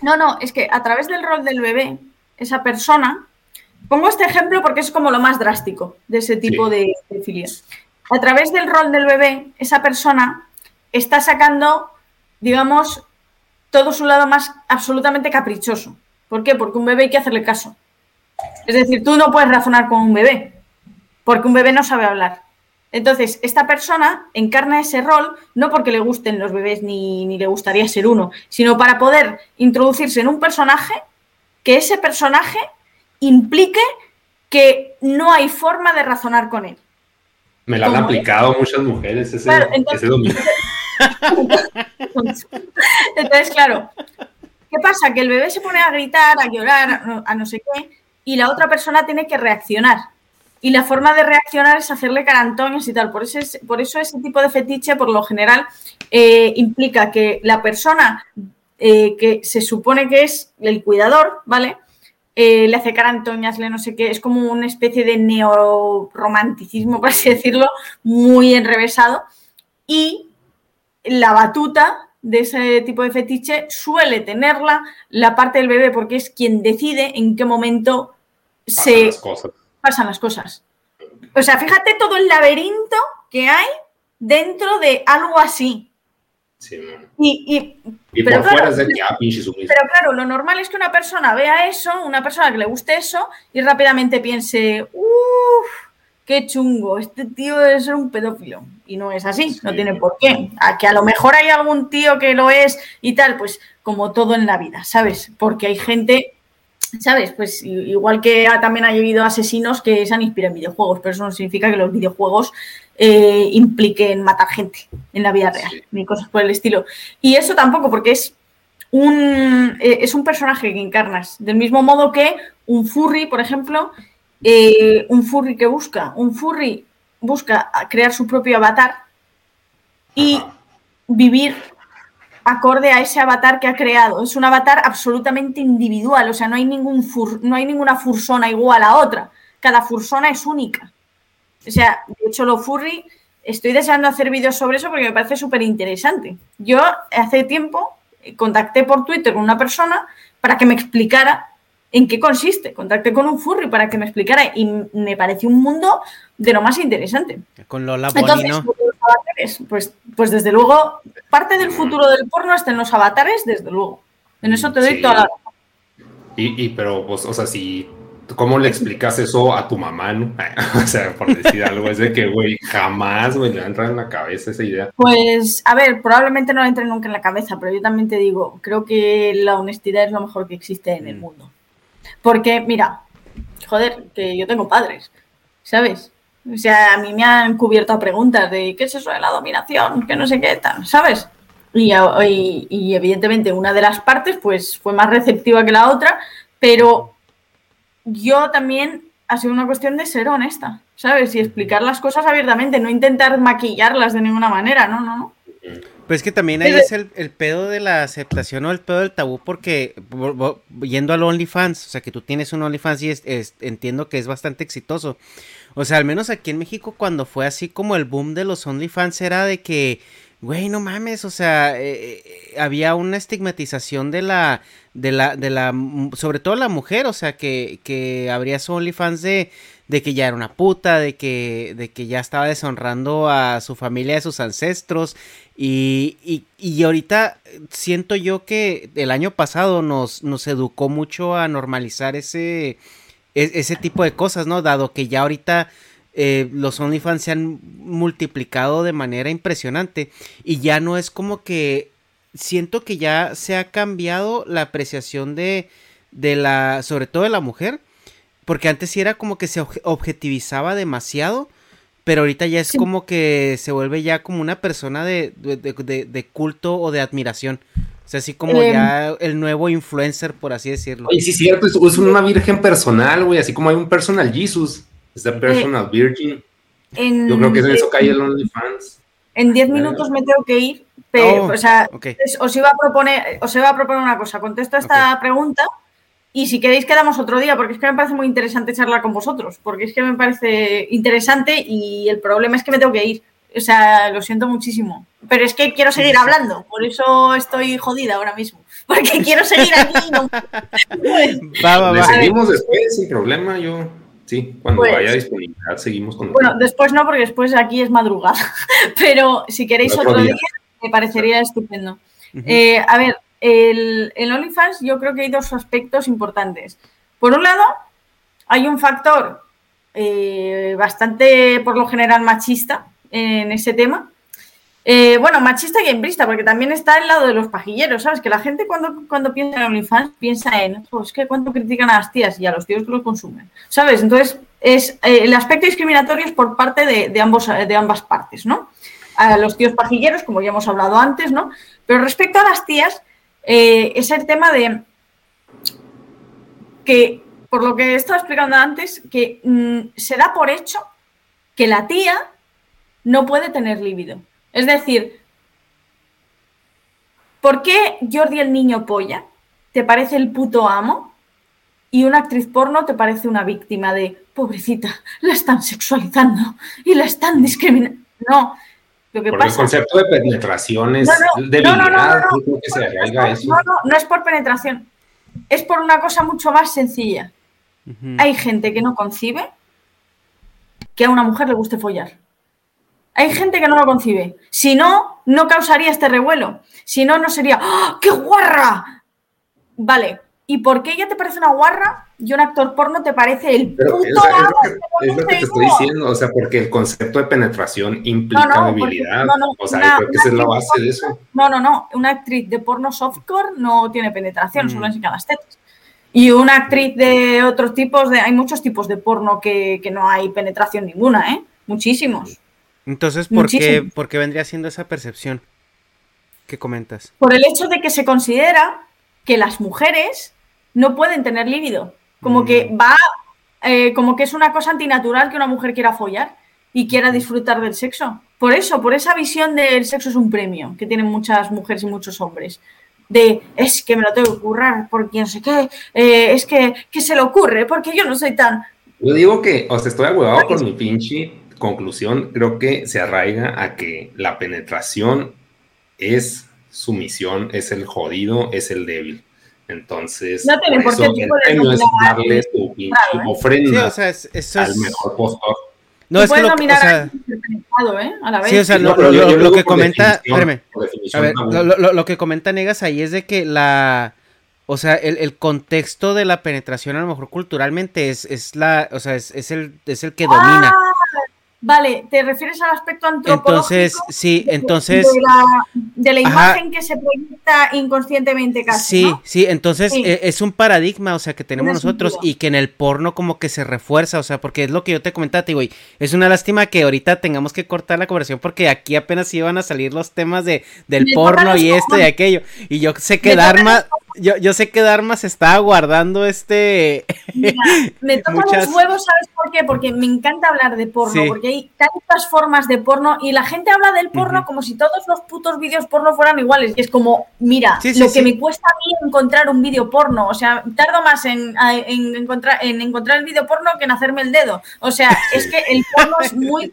No, no, es que a través del rol del bebé, esa persona. Pongo este ejemplo porque es como lo más drástico de ese tipo de, de filia. A través del rol del bebé, esa persona está sacando, digamos, todo su lado más absolutamente caprichoso. ¿Por qué? Porque un bebé hay que hacerle caso. Es decir, tú no puedes razonar con un bebé, porque un bebé no sabe hablar. Entonces, esta persona encarna ese rol no porque le gusten los bebés ni, ni, le gustaría ser uno, sino para poder introducirse en un personaje que ese personaje implique que no hay forma de razonar con él. Me la han aplicado muchas mujeres ese, entonces, entonces, claro, ¿qué pasa? Que el bebé se pone a gritar, a llorar, a no sé qué, y la otra persona tiene que reaccionar. Y la forma de reaccionar es hacerle carantones y tal. Por eso, por eso ese tipo de fetiche, por lo general, eh, implica que la persona eh, que se supone que es el cuidador, ¿vale? Eh, le hace carantoñas, le no sé qué, es como una especie de neorromanticismo, por así decirlo, muy enrevesado. Y la batuta de ese tipo de fetiche suele tenerla la parte del bebé porque es quien decide en qué momento se pasan las cosas. O sea, fíjate todo el laberinto que hay dentro de algo así. Sí, y, y, por fuera es de que ah, Pero claro, lo normal es que una persona vea eso, una persona que le guste eso, y rápidamente piense, uff, qué chungo, este tío debe ser un pedófilo. Y no es así, no tiene por qué. A que a lo mejor hay algún tío que lo es y tal, pues como todo en la vida, ¿sabes? Porque hay gente ¿sabes? Pues igual que también ha habido asesinos que se han inspirado en videojuegos, pero eso no significa que los videojuegos eh, impliquen matar gente en la vida real, ni cosas por el estilo. Y eso tampoco, porque es un, eh, es un personaje que encarnas, del mismo modo que un furry, por ejemplo, eh, un furry que busca, un furry busca crear su propio avatar y vivir acorde a ese avatar que ha creado. Es un avatar absolutamente individual, o sea, no hay, ningún no hay ninguna fursona igual a otra. Cada fursona es única. O sea, de hecho, lo furry, estoy deseando hacer vídeos sobre eso porque me parece súper interesante. Yo hace tiempo contacté por Twitter con una persona para que me explicara en qué consiste. Contacté con un furry para que me explicara y me pareció un mundo de lo más interesante. Con Lola Entonces, pues, pues desde luego, parte del futuro del porno está en los avatares, desde luego. En eso te doy toda la y, y, pero, pues, o sea, si ¿Cómo le explicas eso a tu mamá, no? o sea, por decir algo, es de que, güey, jamás, güey, le va a entrar en la cabeza esa idea. Pues, a ver, probablemente no le entre nunca en la cabeza, pero yo también te digo, creo que la honestidad es lo mejor que existe en el mm. mundo. Porque, mira, joder, que yo tengo padres, ¿sabes? O sea, a mí me han cubierto preguntas de qué es eso de la dominación, que no sé qué tal, ¿sabes? Y, y, evidentemente una de las partes pues fue más receptiva que la otra, pero yo también ha sido una cuestión de ser honesta, ¿sabes? Y explicar las cosas abiertamente, no intentar maquillarlas de ninguna manera, no, no, no. Pues que también ahí es el, pedo de la aceptación o el pedo del tabú, porque yendo al OnlyFans, o sea, que tú tienes un OnlyFans y entiendo que es bastante exitoso. O sea, al menos aquí en México, cuando fue así como el boom de los OnlyFans, era de que, güey, no mames, o sea, eh, eh, había una estigmatización de la, de la, de la, sobre todo la mujer, o sea, que, que habría su OnlyFans de de que ya era una puta, de que, de que ya estaba deshonrando a su familia, a sus ancestros. Y, y, y ahorita siento yo que el año pasado nos, nos educó mucho a normalizar ese, e, ese tipo de cosas, ¿no? Dado que ya ahorita eh, los OnlyFans se han multiplicado de manera impresionante. Y ya no es como que siento que ya se ha cambiado la apreciación de, de la, sobre todo de la mujer porque antes sí era como que se objetivizaba demasiado, pero ahorita ya es como que se vuelve ya como una persona de, culto o de admiración. O sea, así como em. ya el nuevo influencer, por así decirlo. Y sí, cierto, es, una virgen personal, güey, así como hay un personal Jesus, es the personal virgin. Yo creo que es eso cae el OnlyFans. En 10 minutos me tengo que ir, pero, oh, o sea, os, iba a proponer, os iba a proponer una cosa. Contesto esta pregunta y si queréis quedamos otro día, porque es que me parece muy interesante charlar con vosotros, porque es que me parece interesante y el problema es que me tengo que ir. O sea, lo siento muchísimo. Pero es que quiero seguir hablando, por eso estoy jodida ahora mismo. Porque quiero seguir aquí. No... va, va, va. seguimos después, sin problema, yo. Sí, cuando haya pues disponibilidad seguimos con. Bueno, después no, porque después aquí es madrugada. Pero si queréis otro, día. me parecería estupendo. eh, a ver, el, el OnlyFans yo creo que hay dos aspectos importantes. Por un lado, hay un factor eh, bastante, por lo general, machista, en ese tema. Eh, bueno, machista y hembrista, porque también está el lado de los pajilleros, ¿sabes? Que la gente cuando, cuando piensa en OnlyFans piensa en, pues que cuánto critican a las tías y a los tíos que lo consumen, ¿sabes? Entonces, es eh, el aspecto discriminatorio es por parte de, ambos, de ambas partes, ¿no? A los tíos pajilleros, como ya hemos hablado antes, ¿no? Pero respecto a las tías, eh, es el tema de que, por lo que he estado explicando antes, que mm, se da por hecho que la tía no puede tener líbido. Es decir, ¿por qué Jordi el niño polla te parece el puto amo y una actriz porno te parece una víctima de, pobrecita, la están sexualizando y la están discriminando? No. Lo que pasa... el concepto de penetración es no, no, no, no, no, es por penetración, es por una cosa mucho más sencilla. Hay gente que no concibe que a una mujer le guste follar. Hay gente que no lo concibe. Si no, no causaría este revuelo. Si no, no sería ¡Ah, ¡qué guarra! Vale. ¿Y por qué ella te parece una guarra y un actor porno te parece el puto es, es, lo que te estoy diciendo, o sea, porque el concepto de penetración implica debilidad. o sea, creo que esa es la base de eso. No, no, no. Una actriz de porno softcore no tiene penetración, solo mm. enseña las tetas. Y una actriz de otros tipos, de, hay muchos tipos de porno que, que no hay penetración ninguna, ¿eh? Muchísimos. Entonces, ¿por qué, ¿por qué, vendría siendo esa percepción que comentas? Por el hecho de que se considera que las mujeres no pueden tener líbido. Como que mm. va, eh, como que es una cosa antinatural que una mujer quiera follar y quiera disfrutar del sexo. Por eso, por esa visión del sexo es un premio que tienen muchas mujeres y muchos hombres. De es que me lo tengo que currar porque no sé qué, eh, es que, ¿qué se le ocurre? Porque yo no soy tan. Yo digo que, o sea, estoy aguado con mi pinche conclusión, creo que se arraiga a que la penetración es sumisión, es el jodido, es el débil. Entonces, no por, qué el premio es darle tu pinche ¿eh? ofrenda al mejor postor. No, es que lo, o sea, ¿eh? a la vez. Sí, o sea, lo, lo, que comenta, espérame, a ver, lo, que comenta Negas ahí es de que la, o sea, el, el, contexto de la penetración a lo mejor culturalmente es, es la, o sea, es, es el, es el que domina. Ah, Vale, ¿te refieres al aspecto antropológico? Entonces, sí, entonces... De la, imagen que se proyecta inconscientemente casi, Sí, sí, entonces e, es un paradigma, o sea, que tenemos nosotros y que en el porno como que se refuerza, o sea, porque es lo que yo te comentaba, te digo, es una lástima que ahorita tengamos que cortar la conversación porque aquí apenas iban a salir los temas de, del porno y esto y aquello, y yo sé que Dharma yo, yo sé que Dharma se está guardando este. me tocan los huevos, ¿sabes por qué? Porque me encanta hablar de porno, porque hay tantas formas de porno y la gente habla del porno como si todos los putos vídeos porno fueran iguales. Y es como, mira, lo que me cuesta a mí encontrar un vídeo porno, o sea, tardo más en, encontrar, en encontrar el vídeo porno que en hacerme el dedo. O sea, es que el porno es muy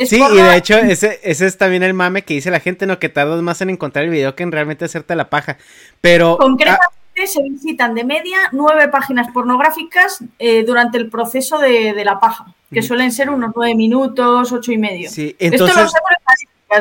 sí, y de hecho, ese, ese es también el mame que dice la gente, no, que tardas más en encontrar el video que en realmente hacerte la paja. Pero. Concretamente se visitan de media nueve páginas pornográficas eh, durante el proceso de, la paja, que suelen ser unos nueve minutos, ocho y medio. Sí, entonces. Esto lo sé por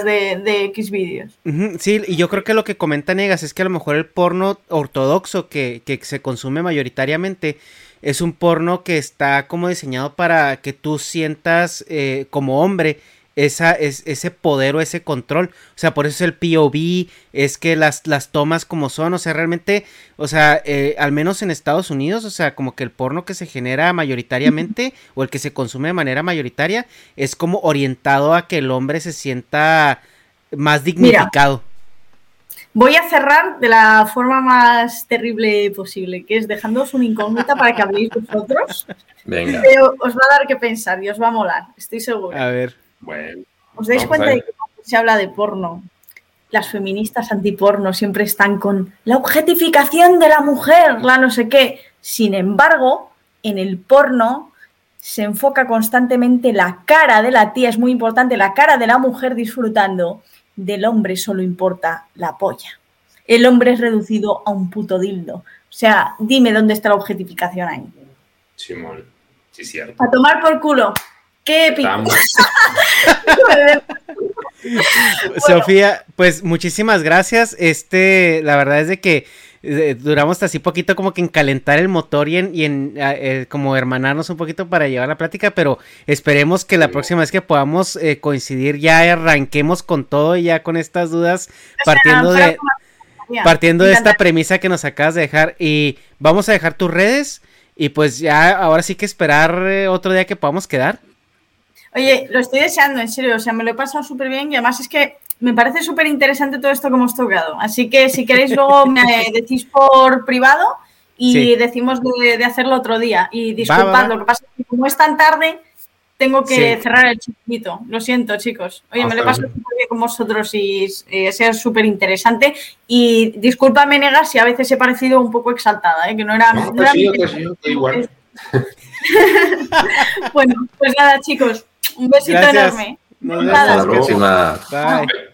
de, X vídeos. sí, y yo creo que lo que comenta Negas es que a lo mejor el porno ortodoxo que, que se consume mayoritariamente es un porno que está como diseñado para que tú sientas eh, como hombre esa, es, ese poder o ese control. O sea, por eso es el POV, es que las, las tomas como son, o sea, realmente, o sea, eh, al menos en Estados Unidos, o sea, como que el porno que se genera mayoritariamente o el que se consume de manera mayoritaria es como orientado a que el hombre se sienta más dignificado. Voy a cerrar de la forma más terrible posible, que es dejándoos una incógnita para que habléis vosotros. Venga. Pero os va a dar que pensar y os va a molar, estoy segura. A ver. Bueno. ¿Os dais cuenta de que cuando se habla de porno, las feministas antiporno siempre están con la objetificación de la mujer, la no sé qué? Sin embargo, en el porno se enfoca constantemente la cara de la tía, es muy importante, la cara de la mujer disfrutando del hombre solo importa la polla. El hombre es reducido a un puto dildo. O sea, dime dónde está la objetificación ahí. Simón, sí, cierto. A tomar por culo. ¡Qué épico! Sofía, pues muchísimas gracias. Este, la verdad es de que eh, duramos así poquito como que en calentar el motor y en, y en eh, como hermanarnos un poquito para llevar la plática, pero esperemos que la próxima vez que podamos eh, coincidir ya arranquemos con todo y ya con estas dudas partiendo de partiendo de esta premisa que nos acabas de dejar y vamos a dejar tus redes y pues ya ahora sí que esperar otro día que podamos quedar. Oye, lo estoy deseando, en serio, o sea, me lo he pasado súper bien y además es que me parece súper interesante todo esto que hemos tocado. Así que si queréis luego me decís por privado y decimos de, hacerlo otro día. Y disculpad, lo que pasa es que como es tan tarde, tengo que cerrar el chiquito. Lo siento, chicos. Oye, me lo he pasado súper bien con vosotros y eh, sea súper interesante. Y discúlpame, Nega, si a veces he parecido un poco exaltada, ¿eh? que no era... No, igual. bueno, pues nada, chicos. Un besito enorme. Hasta la próxima. Bye.